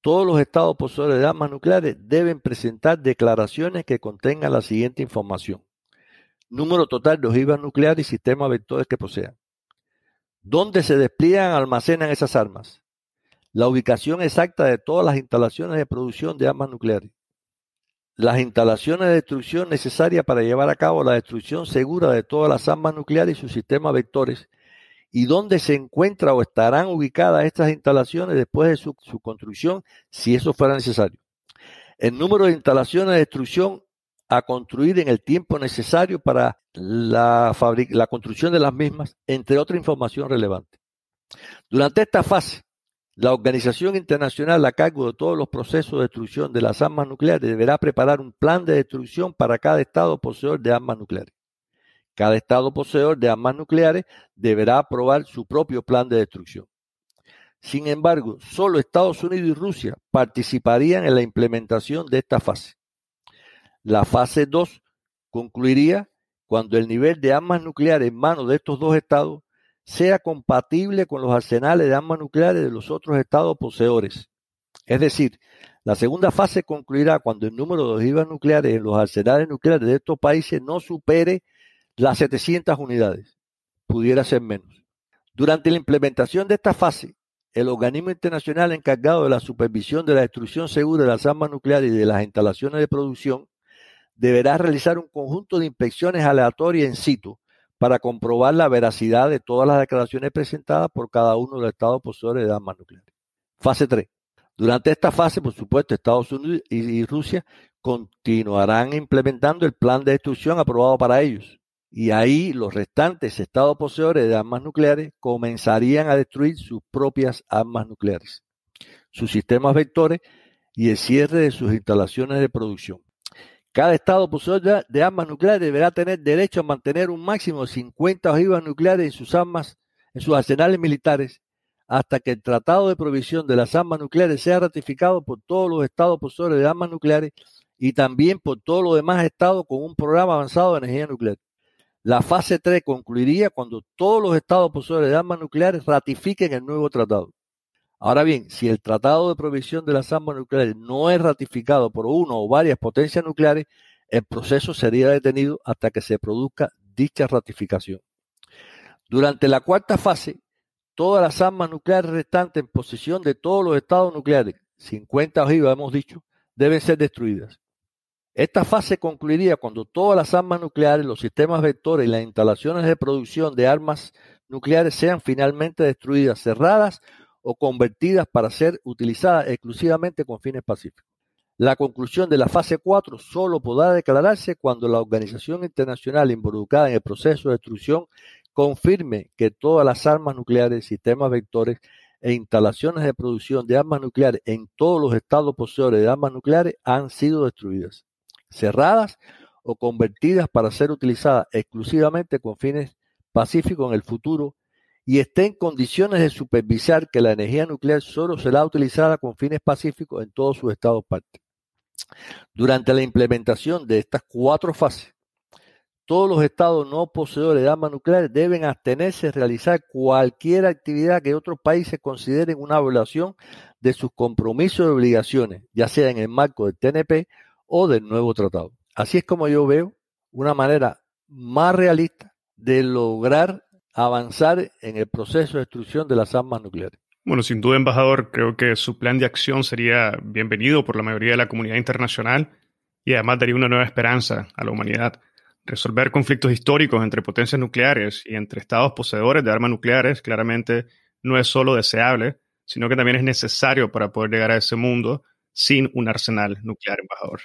Speaker 2: todos los estados poseedores de armas nucleares deben presentar declaraciones que contengan la siguiente información. Número total de ojivas nucleares y sistemas vectores que posean. ¿Dónde se despliegan almacenan esas armas? La ubicación exacta de todas las instalaciones de producción de armas nucleares. Las instalaciones de destrucción necesarias para llevar a cabo la destrucción segura de todas las armas nucleares y sus sistemas vectores y dónde se encuentra o estarán ubicadas estas instalaciones después de su, construcción, si eso fuera necesario. El número de instalaciones de destrucción a construir en el tiempo necesario para la, la construcción de las mismas, entre otra información relevante. Durante esta fase, la Organización Internacional a cargo de todos los procesos de destrucción de las armas nucleares deberá preparar un plan de destrucción para cada Estado poseedor de armas nucleares. Cada Estado poseedor de armas nucleares deberá aprobar su propio plan de destrucción. Sin embargo, solo Estados Unidos y Rusia participarían en la implementación de esta fase. La fase 2 concluiría cuando el nivel de armas nucleares en manos de estos dos estados sea compatible con los arsenales de armas nucleares de los otros estados poseedores. Es decir, la segunda fase concluirá cuando el número de ojivas nucleares en los arsenales nucleares de estos países no supere las 700 unidades. Pudiera ser menos. Durante la implementación de esta fase, el organismo internacional encargado de la supervisión de la destrucción segura de las armas nucleares y de las instalaciones de producción deberá realizar un conjunto de inspecciones aleatorias en situ para comprobar la veracidad de todas las declaraciones presentadas por cada uno de los estados poseedores de armas nucleares. Fase 3. Durante esta fase, por supuesto, Estados Unidos y Rusia continuarán implementando el plan de destrucción aprobado para ellos y ahí los restantes estados poseedores de armas nucleares comenzarían a destruir sus propias armas nucleares, sus sistemas vectores y el cierre de sus instalaciones de producción. Cada Estado poseedor de armas nucleares deberá tener derecho a mantener un máximo de 50 ojivas nucleares en sus armas, en sus arsenales militares, hasta que el Tratado de Provisión de las Armas Nucleares sea ratificado por todos los Estados poseedores de armas nucleares y también por todos los demás Estados con un programa avanzado de energía nuclear. La fase 3 concluiría cuando todos los Estados poseedores de armas nucleares ratifiquen el nuevo tratado. Ahora bien, si el Tratado de Provisión de las Armas Nucleares no es ratificado por uno o varias potencias nucleares, el proceso sería detenido hasta que se produzca dicha ratificación. Durante la cuarta fase, todas las armas nucleares restantes en posesión de todos los estados nucleares, 50 ojivas hemos dicho, deben ser destruidas. Esta fase concluiría cuando todas las armas nucleares, los sistemas vectores y las instalaciones de producción de armas nucleares sean finalmente destruidas, cerradas o convertidas para ser utilizadas exclusivamente con fines pacíficos. La conclusión de la fase 4 solo podrá declararse cuando la organización internacional involucrada en el proceso de destrucción confirme que todas las armas nucleares, sistemas vectores e instalaciones de producción de armas nucleares en todos los estados poseedores de armas nucleares han sido destruidas, cerradas o convertidas para ser utilizadas exclusivamente con fines pacíficos en el futuro y esté en condiciones de supervisar que la energía nuclear solo será utilizada con fines pacíficos en todos sus estados partes. Durante la implementación de estas cuatro fases, todos los estados no poseedores de armas nucleares deben abstenerse de realizar cualquier actividad que otros países consideren una violación de sus compromisos y obligaciones, ya sea en el marco del TNP o del nuevo tratado. Así es como yo veo una manera más realista de lograr avanzar en el proceso de destrucción de las armas nucleares.
Speaker 1: Bueno, sin duda, embajador, creo que su plan de acción sería bienvenido por la mayoría de la comunidad internacional y además daría una nueva esperanza a la humanidad. Resolver conflictos históricos entre potencias nucleares y entre estados poseedores de armas nucleares claramente no es solo deseable, sino que también es necesario para poder llegar a ese mundo sin un arsenal nuclear, embajador.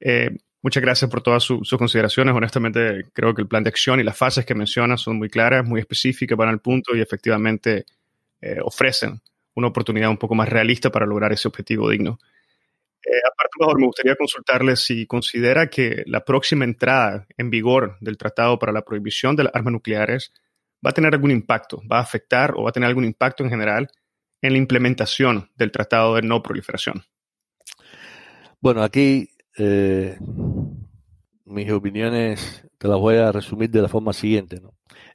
Speaker 1: Eh, Muchas gracias por todas sus consideraciones. Honestamente, creo que el plan de acción y las fases que menciona son muy claras, muy específicas, van al punto y efectivamente eh, ofrecen una oportunidad un poco más realista para lograr ese objetivo digno. Eh, aparte, mejor, me gustaría consultarle si considera que la próxima entrada en vigor del Tratado para la Prohibición de las Armas Nucleares va a tener algún impacto, va a afectar o va a tener algún impacto en general en la implementación del Tratado de No Proliferación.
Speaker 2: Bueno, aquí eh, mis opiniones te las voy a resumir de la forma siguiente.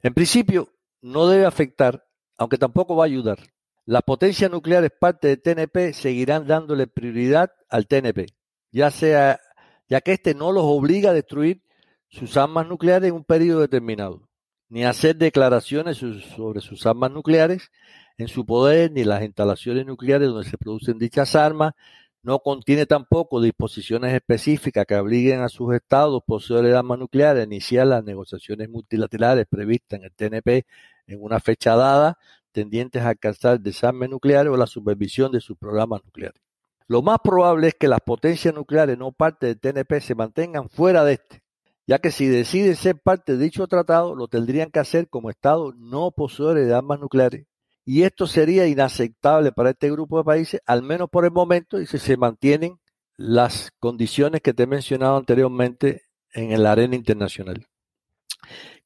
Speaker 2: En principio, no debe afectar, aunque tampoco va a ayudar. Las potencias nucleares parte del TNP seguirán dándole prioridad al TNP, ya sea ya que éste no los obliga a destruir sus armas nucleares en un periodo determinado, ni a hacer declaraciones sobre sus armas nucleares en su poder, ni las instalaciones nucleares donde se producen dichas armas, no contiene tampoco disposiciones específicas que obliguen a sus estados poseedores de armas nucleares a iniciar las negociaciones multilaterales previstas en el TNP en una fecha dada, tendientes a alcanzar el desarme nuclear o la supervisión de sus programas nucleares. Lo más probable es que las potencias nucleares no parte del TNP se mantengan fuera de este, ya que si deciden ser parte de dicho tratado, lo tendrían que hacer como estados no poseedores de armas nucleares y esto sería inaceptable para este grupo de países, al menos por el momento, y si se mantienen las condiciones que te he mencionado anteriormente en la arena internacional.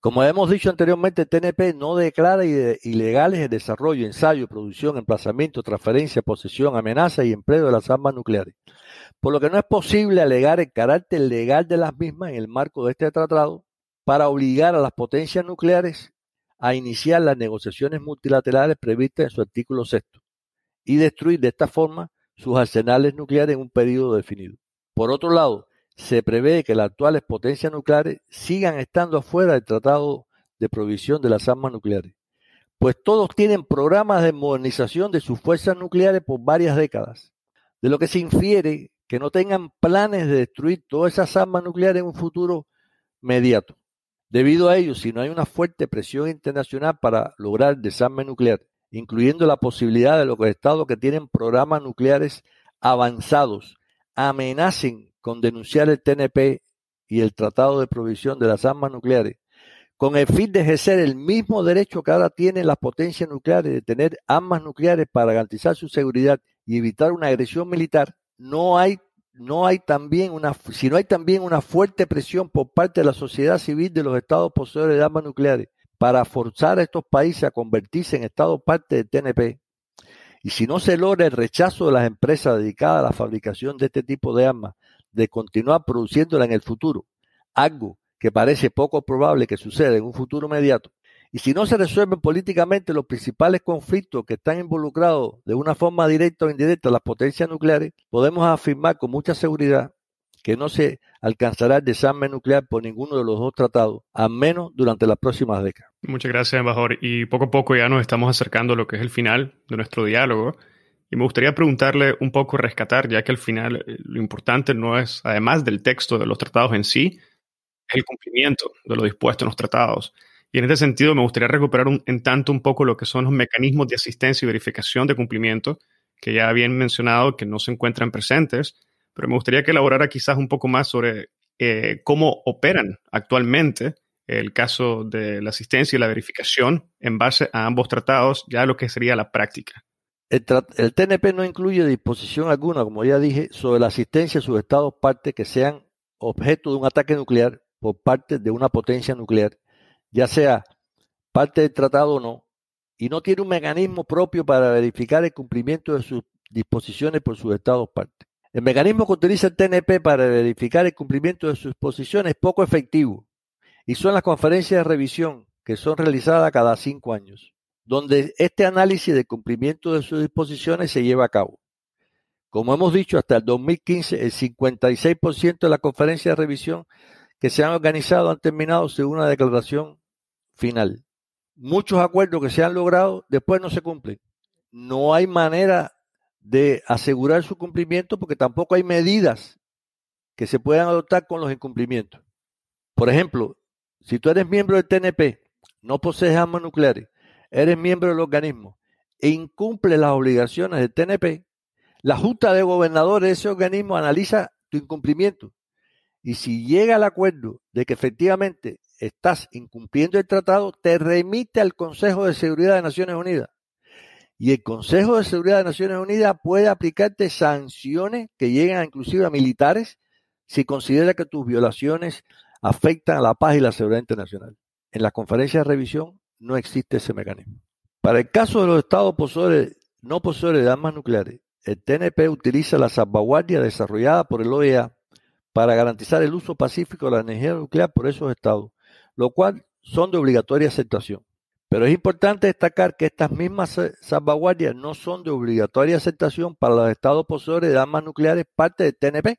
Speaker 2: Como hemos dicho anteriormente, TNP no declara ilegales el desarrollo, ensayo, producción, emplazamiento, transferencia, posesión, amenaza y empleo de las armas nucleares, por lo que no es posible alegar el carácter legal de las mismas en el marco de este tratado para obligar a las potencias nucleares a iniciar las negociaciones multilaterales previstas en su artículo sexto y destruir de esta forma sus arsenales nucleares en un periodo definido. Por otro lado, se prevé que las actuales potencias nucleares sigan estando afuera del Tratado de Provisión de las Armas Nucleares, pues todos tienen programas de modernización de sus fuerzas nucleares por varias décadas, de lo que se infiere que no tengan planes de destruir todas esas armas nucleares en un futuro inmediato. Debido a ello, si no hay una fuerte presión internacional para lograr desarme nuclear, incluyendo la posibilidad de los estados que tienen programas nucleares avanzados amenacen con denunciar el TNP y el Tratado de Provisión de las Armas Nucleares, con el fin de ejercer el mismo derecho que ahora tienen las potencias nucleares de tener armas nucleares para garantizar su seguridad y evitar una agresión militar, no hay no hay también una, si no hay también una fuerte presión por parte de la sociedad civil de los estados poseedores de armas nucleares para forzar a estos países a convertirse en estados parte del TNP, y si no se logra el rechazo de las empresas dedicadas a la fabricación de este tipo de armas de continuar produciéndola en el futuro, algo que parece poco probable que suceda en un futuro inmediato, y si no se resuelven políticamente los principales conflictos que están involucrados de una forma directa o indirecta las potencias nucleares, podemos afirmar con mucha seguridad que no se alcanzará el desarme nuclear por ninguno de los dos tratados, al menos durante las próximas décadas.
Speaker 1: Muchas gracias, embajador. Y poco a poco ya nos estamos acercando a lo que es el final de nuestro diálogo. Y me gustaría preguntarle un poco, rescatar, ya que al final eh, lo importante no es, además del texto de los tratados en sí, el cumplimiento de lo dispuesto en los tratados. Y en este sentido me gustaría recuperar en tanto un poco lo que son los mecanismos de asistencia y verificación de cumplimiento, que ya habían mencionado que no se encuentran presentes, pero me gustaría que elaborara quizás un poco más sobre eh, cómo operan actualmente el caso de la asistencia y la verificación en base a ambos tratados, ya lo que sería la práctica.
Speaker 2: El, el, TNP no incluye disposición alguna, como ya dije, sobre la asistencia a sus estados partes que sean objeto de un ataque nuclear por parte de una potencia nuclear ya sea parte del tratado o no, y no tiene un mecanismo propio para verificar el cumplimiento de sus disposiciones por sus estados partes. El mecanismo que utiliza el TNP para verificar el cumplimiento de sus disposiciones es poco efectivo y son las conferencias de revisión que son realizadas cada cinco años, donde este análisis de cumplimiento de sus disposiciones se lleva a cabo. Como hemos dicho, hasta el 2015 el 56% de las conferencias de revisión que se han organizado han terminado según una declaración final. Muchos acuerdos que se han logrado después no se cumplen. No hay manera de asegurar su cumplimiento porque tampoco hay medidas que se puedan adoptar con los incumplimientos. Por ejemplo, si tú eres miembro del TNP, no posees armas nucleares, eres miembro del organismo e incumple las obligaciones del TNP, la Junta de Gobernadores de ese organismo analiza tu incumplimiento. Y si llega al acuerdo de que efectivamente estás incumpliendo el tratado, te remite al Consejo de Seguridad de Naciones Unidas. Y el Consejo de Seguridad de Naciones Unidas puede aplicarte sanciones que llegan inclusive a militares si considera que tus violaciones afectan a la paz y la seguridad internacional. En la conferencia de revisión no existe ese mecanismo. Para el caso de los estados poseedores, no poseedores de armas nucleares, el TNP utiliza la salvaguardia desarrollada por el OEA para garantizar el uso pacífico de la energía nuclear por esos estados, lo cual son de obligatoria aceptación. Pero es importante destacar que estas mismas salvaguardias no son de obligatoria aceptación para los estados poseedores de armas nucleares parte del TNP,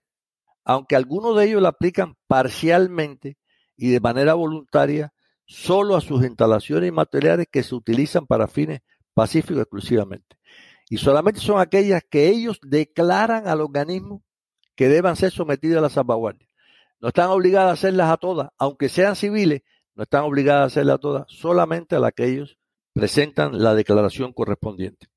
Speaker 2: aunque algunos de ellos la aplican parcialmente y de manera voluntaria solo a sus instalaciones y materiales que se utilizan para fines pacíficos exclusivamente. Y solamente son aquellas que ellos declaran al organismo que deban ser sometidas a la salvaguardia. No están obligadas a hacerlas a todas, aunque sean civiles, no están obligadas a hacerlas a todas, solamente a las que ellos presentan la declaración correspondiente.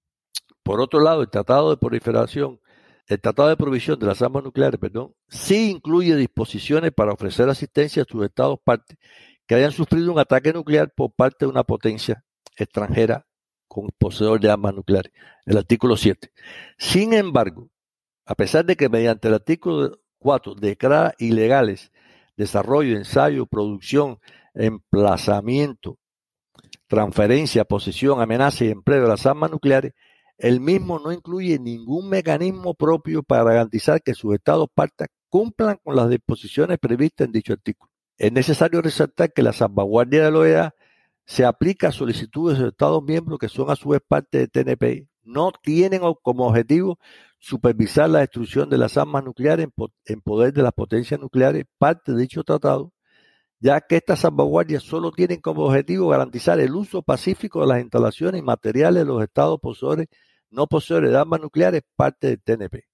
Speaker 2: Por otro lado, el Tratado de Proliferación, el Tratado de Provisión de las Armas Nucleares, perdón, sí incluye disposiciones para ofrecer asistencia a sus estados partes que hayan sufrido un ataque nuclear por parte de una potencia extranjera con poseedor de armas nucleares, el artículo 7. Sin embargo, a pesar de que mediante el artículo 4 declara ilegales desarrollo, ensayo, producción, emplazamiento, transferencia, posesión, amenaza y empleo de las armas nucleares, el mismo no incluye ningún mecanismo propio para garantizar que sus estados partas cumplan con las disposiciones previstas en dicho artículo. Es necesario resaltar que la salvaguardia de la OEA se aplica a solicitudes de Estados miembros que son a su vez parte de TNP. No tienen como objetivo supervisar la destrucción de las armas nucleares en, poder de las potencias nucleares, parte de dicho tratado, ya que estas salvaguardias solo tienen como objetivo garantizar el uso pacífico de las instalaciones y materiales de los estados poseedores, no poseedores de armas nucleares, parte del TNP.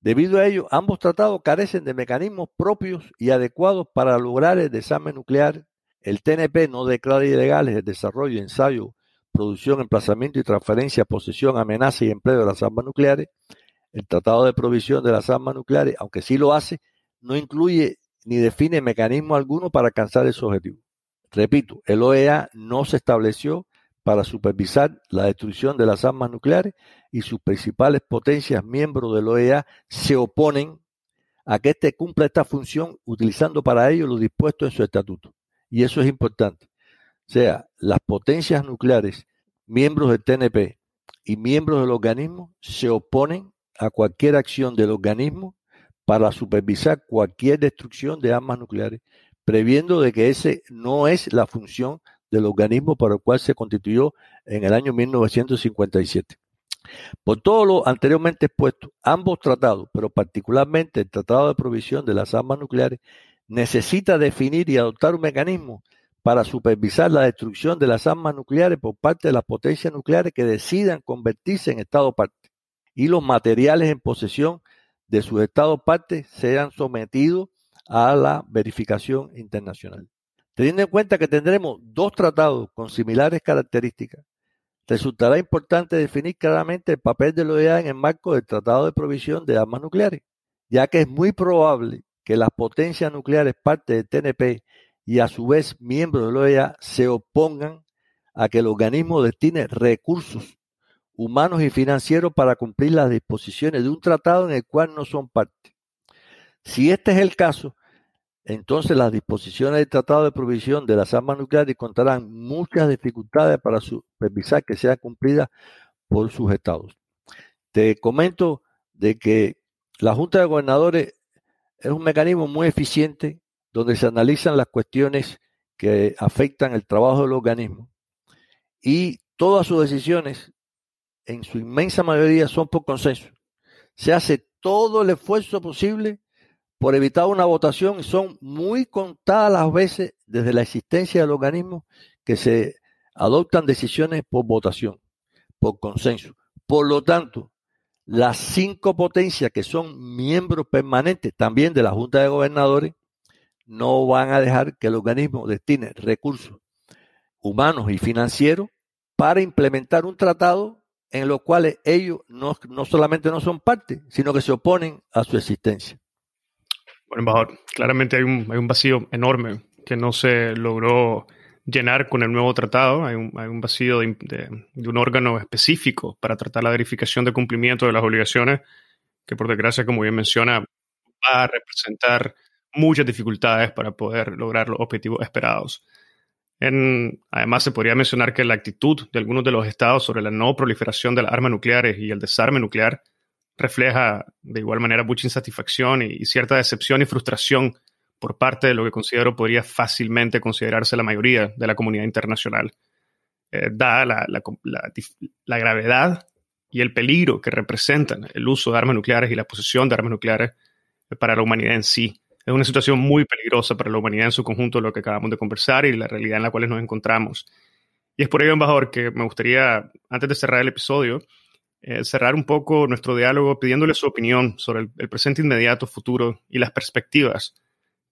Speaker 2: Debido a ello, ambos tratados carecen de mecanismos propios y adecuados para lograr el desarme nuclear. El TNP no declara ilegales el desarrollo, ensayo, producción, emplazamiento y transferencia, posesión, amenaza y empleo de las armas nucleares. El Tratado de Provisión de las Armas Nucleares, aunque sí lo hace, no incluye ni define mecanismo alguno para alcanzar ese objetivo. Repito, el OEA no se estableció para supervisar la destrucción de las armas nucleares y sus principales potencias miembros del OEA se oponen a que éste cumpla esta función utilizando para ello lo dispuesto en su estatuto. Y eso es importante. Sea, las potencias nucleares, miembros del TNP y miembros del organismo se oponen a cualquier acción del organismo para supervisar cualquier destrucción de armas nucleares, previendo de que ese no es la función del organismo para el cual se constituyó en el año 1957. Por todo lo anteriormente expuesto, ambos tratados, pero particularmente el Tratado de Provisión de las Armas Nucleares, necesita definir y adoptar un mecanismo para supervisar la destrucción de las armas nucleares por parte de las potencias nucleares que decidan convertirse en Estado parte y los materiales en posesión de sus estados partes sean sometidos a la verificación internacional. Teniendo en cuenta que tendremos dos tratados con similares características, resultará importante definir claramente el papel de la OEA en el marco del Tratado de Provisión de Armas Nucleares, ya que es muy probable que las potencias nucleares parte del TNP y a su vez miembros de la OEA se opongan a que el organismo destine recursos humanos y financieros para cumplir las disposiciones de un tratado en el cual no son parte. Si este es el caso, entonces las disposiciones del Tratado de Provisión de las Armas Nucleares contarán muchas dificultades para supervisar que sean cumplidas por sus estados. Te comento de que la Junta de Gobernadores es un mecanismo muy eficiente donde se analizan las cuestiones que afectan el trabajo del organismo y todas sus decisiones en su inmensa mayoría son por consenso. Se hace todo el esfuerzo posible por evitar una votación y son muy contadas las veces desde la existencia del organismo que se adoptan decisiones por votación, por consenso. Por lo tanto, las cinco potencias que son miembros permanentes también de la Junta de Gobernadores no van a dejar que el organismo destine recursos humanos y financieros para implementar un tratado en los cuales ellos no, solamente no son parte, sino que se oponen a su existencia.
Speaker 1: Bueno, embajador, claramente hay un, hay un vacío enorme que no se logró llenar con el nuevo tratado. Hay un, hay un vacío de, de, un órgano específico para tratar la verificación de cumplimiento de las obligaciones, que por desgracia, como bien menciona, va a representar muchas dificultades para poder lograr los objetivos esperados además, se podría mencionar que la actitud de algunos de los estados sobre la no proliferación de las armas nucleares y el desarme nuclear refleja de igual manera mucha insatisfacción y, cierta decepción y frustración por parte de lo que considero podría fácilmente considerarse la mayoría de la comunidad internacional. Eh, dada la, la, gravedad y el peligro que representan el uso de armas nucleares y la posesión de armas nucleares para la humanidad en sí es una situación muy peligrosa para la humanidad en su conjunto, lo que acabamos de conversar y la realidad en la cual nos encontramos. Y es por ello, embajador, que me gustaría, antes de cerrar el episodio, eh, cerrar un poco nuestro diálogo pidiéndole su opinión sobre el, presente inmediato, futuro y las perspectivas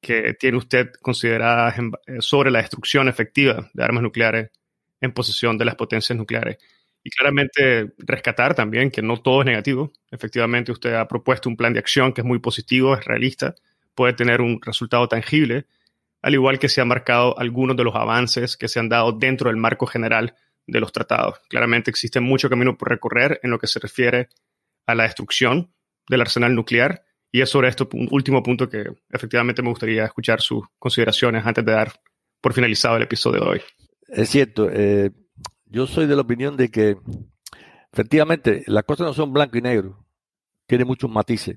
Speaker 1: que tiene usted consideradas eh, sobre la destrucción efectiva de armas nucleares en posesión de las potencias nucleares. Y claramente rescatar también que no todo es negativo. Efectivamente, usted ha propuesto un plan de acción que es muy positivo, es realista, puede tener un resultado tangible, al igual que se han marcado algunos de los avances que se han dado dentro del marco general de los tratados. Claramente existe mucho camino por recorrer en lo que se refiere a la destrucción del arsenal nuclear y es sobre esto un último punto que efectivamente me gustaría escuchar sus consideraciones antes de dar por finalizado el episodio de hoy.
Speaker 2: Es cierto, eh, yo soy de la opinión de que efectivamente las cosas no son blanco y negro, tiene muchos matices,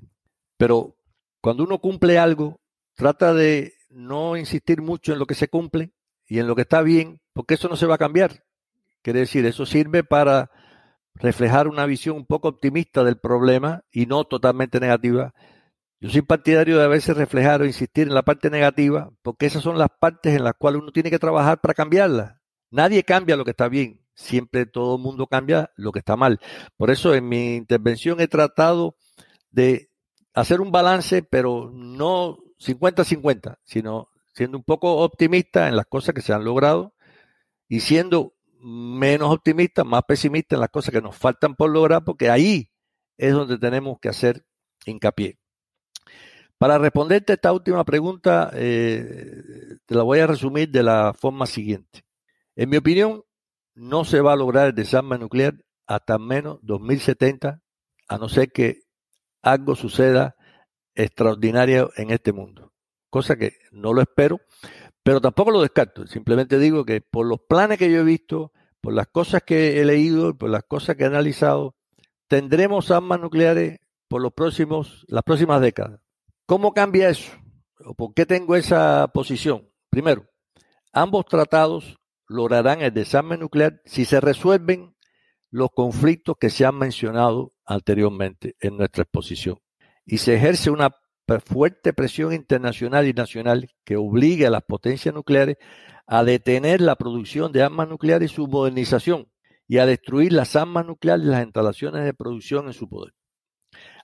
Speaker 2: pero cuando uno cumple algo, trata de no insistir mucho en lo que se cumple y en lo que está bien, porque eso no se va a cambiar. Quiere decir, eso sirve para reflejar una visión un poco optimista del problema y no totalmente negativa. Yo soy partidario de a veces reflejar o insistir en la parte negativa, porque esas son las partes en las cuales uno tiene que trabajar para cambiarla. Nadie cambia lo que está bien, siempre todo el mundo cambia lo que está mal. Por eso en mi intervención he tratado de hacer un balance, pero no 50-50, sino siendo un poco optimista en las cosas que se han logrado y siendo menos optimista, más pesimista en las cosas que nos faltan por lograr, porque ahí es donde tenemos que hacer hincapié. Para responderte a esta última pregunta, eh, te la voy a resumir de la forma siguiente. En mi opinión, no se va a lograr el desarme nuclear hasta menos 2070, a no ser que algo suceda extraordinaria en este mundo. Cosa que no lo espero, pero tampoco lo descarto. Simplemente digo que por los planes que yo he visto, por las cosas que he leído, por las cosas que he analizado, tendremos armas nucleares por los próximos, las próximas décadas. ¿Cómo cambia eso? ¿O por qué tengo esa posición? Primero, ambos tratados lograrán el desarme nuclear si se resuelven los conflictos que se han mencionado anteriormente en nuestra exposición y se ejerce una fuerte presión internacional y nacional que obligue a las potencias nucleares a detener la producción de armas nucleares y su modernización y a destruir las armas nucleares y las instalaciones de producción en su poder.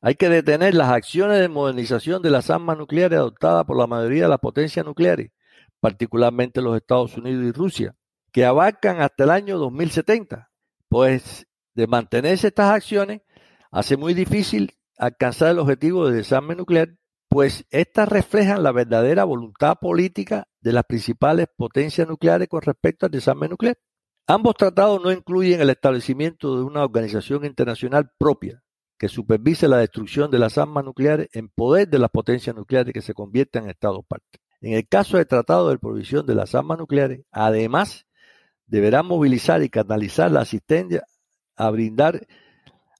Speaker 2: Hay que detener las acciones de modernización de las armas nucleares adoptadas por la mayoría de las potencias nucleares, particularmente los Estados Unidos y Rusia, que abarcan hasta el año 2070. Pues de mantenerse estas acciones, hace muy difícil alcanzar el objetivo de desarme nuclear, pues éstas reflejan la verdadera voluntad política de las principales potencias nucleares con respecto al desarme nuclear. Ambos tratados no incluyen el establecimiento de una organización internacional propia que supervise la destrucción de las armas nucleares en poder de las potencias nucleares que se conviertan en Estados partes. En el caso del Tratado de Provisión de las Armas Nucleares, además, deberán movilizar y canalizar la asistencia a brindar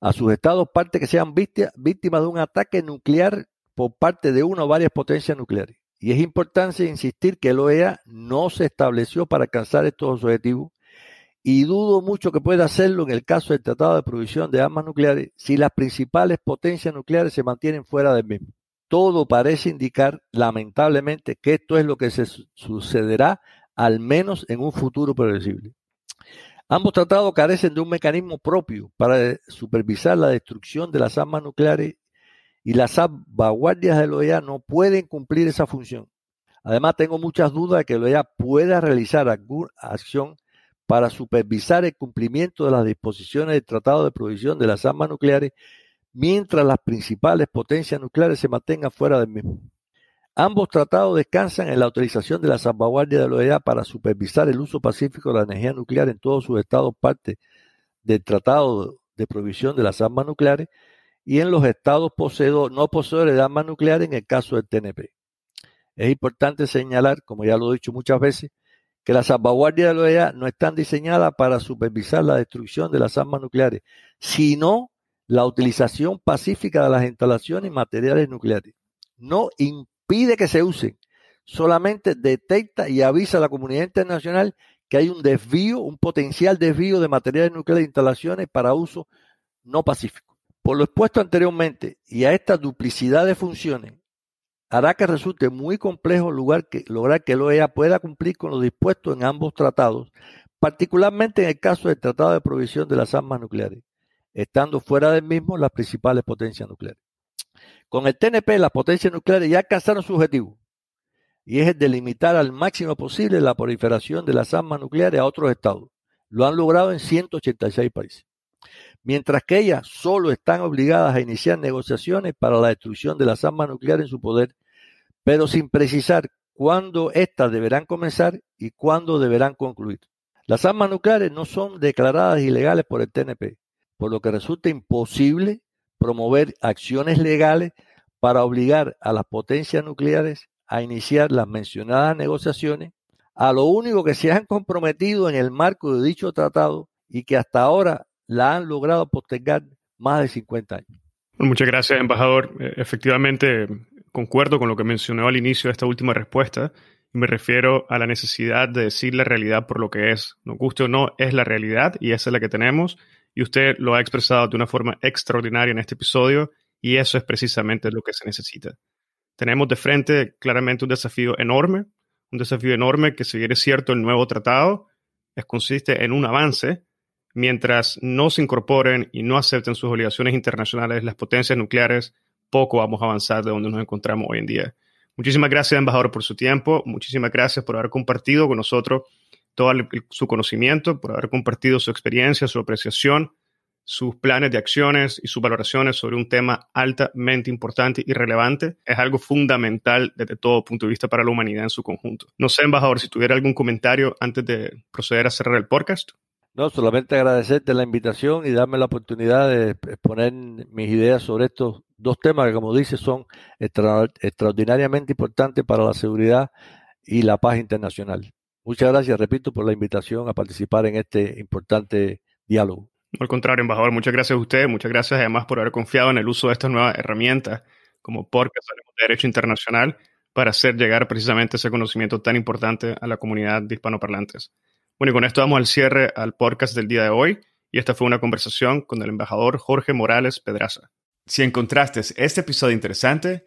Speaker 2: a sus estados partes que sean víctimas de un ataque nuclear por parte de una o varias potencias nucleares. Y es importante insistir que el OEA no se estableció para alcanzar estos objetivos y dudo mucho que pueda hacerlo en el caso del Tratado de Provisión de Armas Nucleares si las principales potencias nucleares se mantienen fuera del mismo. Todo parece indicar, lamentablemente, que esto es lo que se sucederá al menos en un futuro previsible. Ambos tratados carecen de un mecanismo propio para supervisar la destrucción de las armas nucleares y las salvaguardias de la OEA no pueden cumplir esa función. Además, tengo muchas dudas de que la OEA pueda realizar alguna acción para supervisar el cumplimiento de las disposiciones del Tratado de Provisión de las Armas Nucleares mientras las principales potencias nucleares se mantengan fuera del mismo. Ambos tratados descansan en la utilización de la salvaguardia de la OEA para supervisar el uso pacífico de la energía nuclear en todos sus estados parte del Tratado de Provisión de las Armas Nucleares y en los estados no poseedores de armas nucleares en el caso del TNP. Es importante señalar, como ya lo he dicho muchas veces, que las salvaguardias de la OEA no están diseñadas para supervisar la destrucción de las armas nucleares, sino la utilización pacífica de las instalaciones y materiales nucleares. No pide que se usen, solamente detecta y avisa a la comunidad internacional que hay un desvío, un potencial desvío de materiales nucleares de instalaciones para uso no pacífico. Por lo expuesto anteriormente y a esta duplicidad de funciones, hará que resulte muy complejo lograr que, lograr que el OEA pueda cumplir con lo dispuesto en ambos tratados, particularmente en el caso del Tratado de Provisión de las Armas Nucleares, estando fuera del mismo las principales potencias nucleares. Con el TNP, las potencias nucleares ya alcanzaron su objetivo, y es el de limitar al máximo posible la proliferación de las armas nucleares a otros estados. Lo han logrado en 186 países. Mientras que ellas solo están obligadas a iniciar negociaciones para la destrucción de las armas nucleares en su poder, pero sin precisar cuándo éstas deberán comenzar y cuándo deberán concluir. Las armas nucleares no son declaradas ilegales por el TNP, por lo que resulta imposible promover acciones legales para obligar a las potencias nucleares a iniciar las mencionadas negociaciones, a lo único que se han comprometido en el marco de dicho tratado y que hasta ahora la han logrado postergar más de 50 años.
Speaker 1: Muchas gracias, embajador. Eh, efectivamente, concuerdo con lo que mencionó al inicio de esta última respuesta. Me refiero a la necesidad de decir la realidad por lo que es. Nos guste o no, es la realidad y esa es la que tenemos y usted lo ha expresado de una forma extraordinaria en este episodio y eso es precisamente lo que se necesita. Tenemos de frente claramente un desafío enorme, un desafío enorme que si bien es cierto el nuevo tratado es, consiste en un avance, mientras no se incorporen y no acepten sus obligaciones internacionales las potencias nucleares, poco vamos a avanzar de donde nos encontramos hoy en día. Muchísimas gracias, embajador, por su tiempo. Muchísimas gracias por haber compartido con nosotros todo su conocimiento, por haber compartido su experiencia, su apreciación, sus planes de acciones y sus valoraciones sobre un tema altamente importante y relevante. Es algo fundamental desde todo punto de vista para la humanidad en su conjunto. No sé, embajador, si tuviera algún comentario antes de proceder a cerrar el podcast.
Speaker 2: No, solamente agradecerte la invitación y darme la oportunidad de exponer mis ideas sobre estos dos temas que, como dices, son extraordinariamente importantes para la seguridad y la paz internacional. Muchas gracias, repito, por la invitación a participar en este importante diálogo.
Speaker 1: Al contrario, embajador, muchas gracias a usted, muchas gracias además por haber confiado en el uso de estas nuevas herramientas como Podcast de Derecho Internacional para hacer llegar precisamente ese conocimiento tan importante a la comunidad de hispanoparlantes. Bueno, y con esto damos al cierre al podcast del día de hoy, y esta fue una conversación con el embajador Jorge Morales Pedraza. Si encontraste este episodio interesante,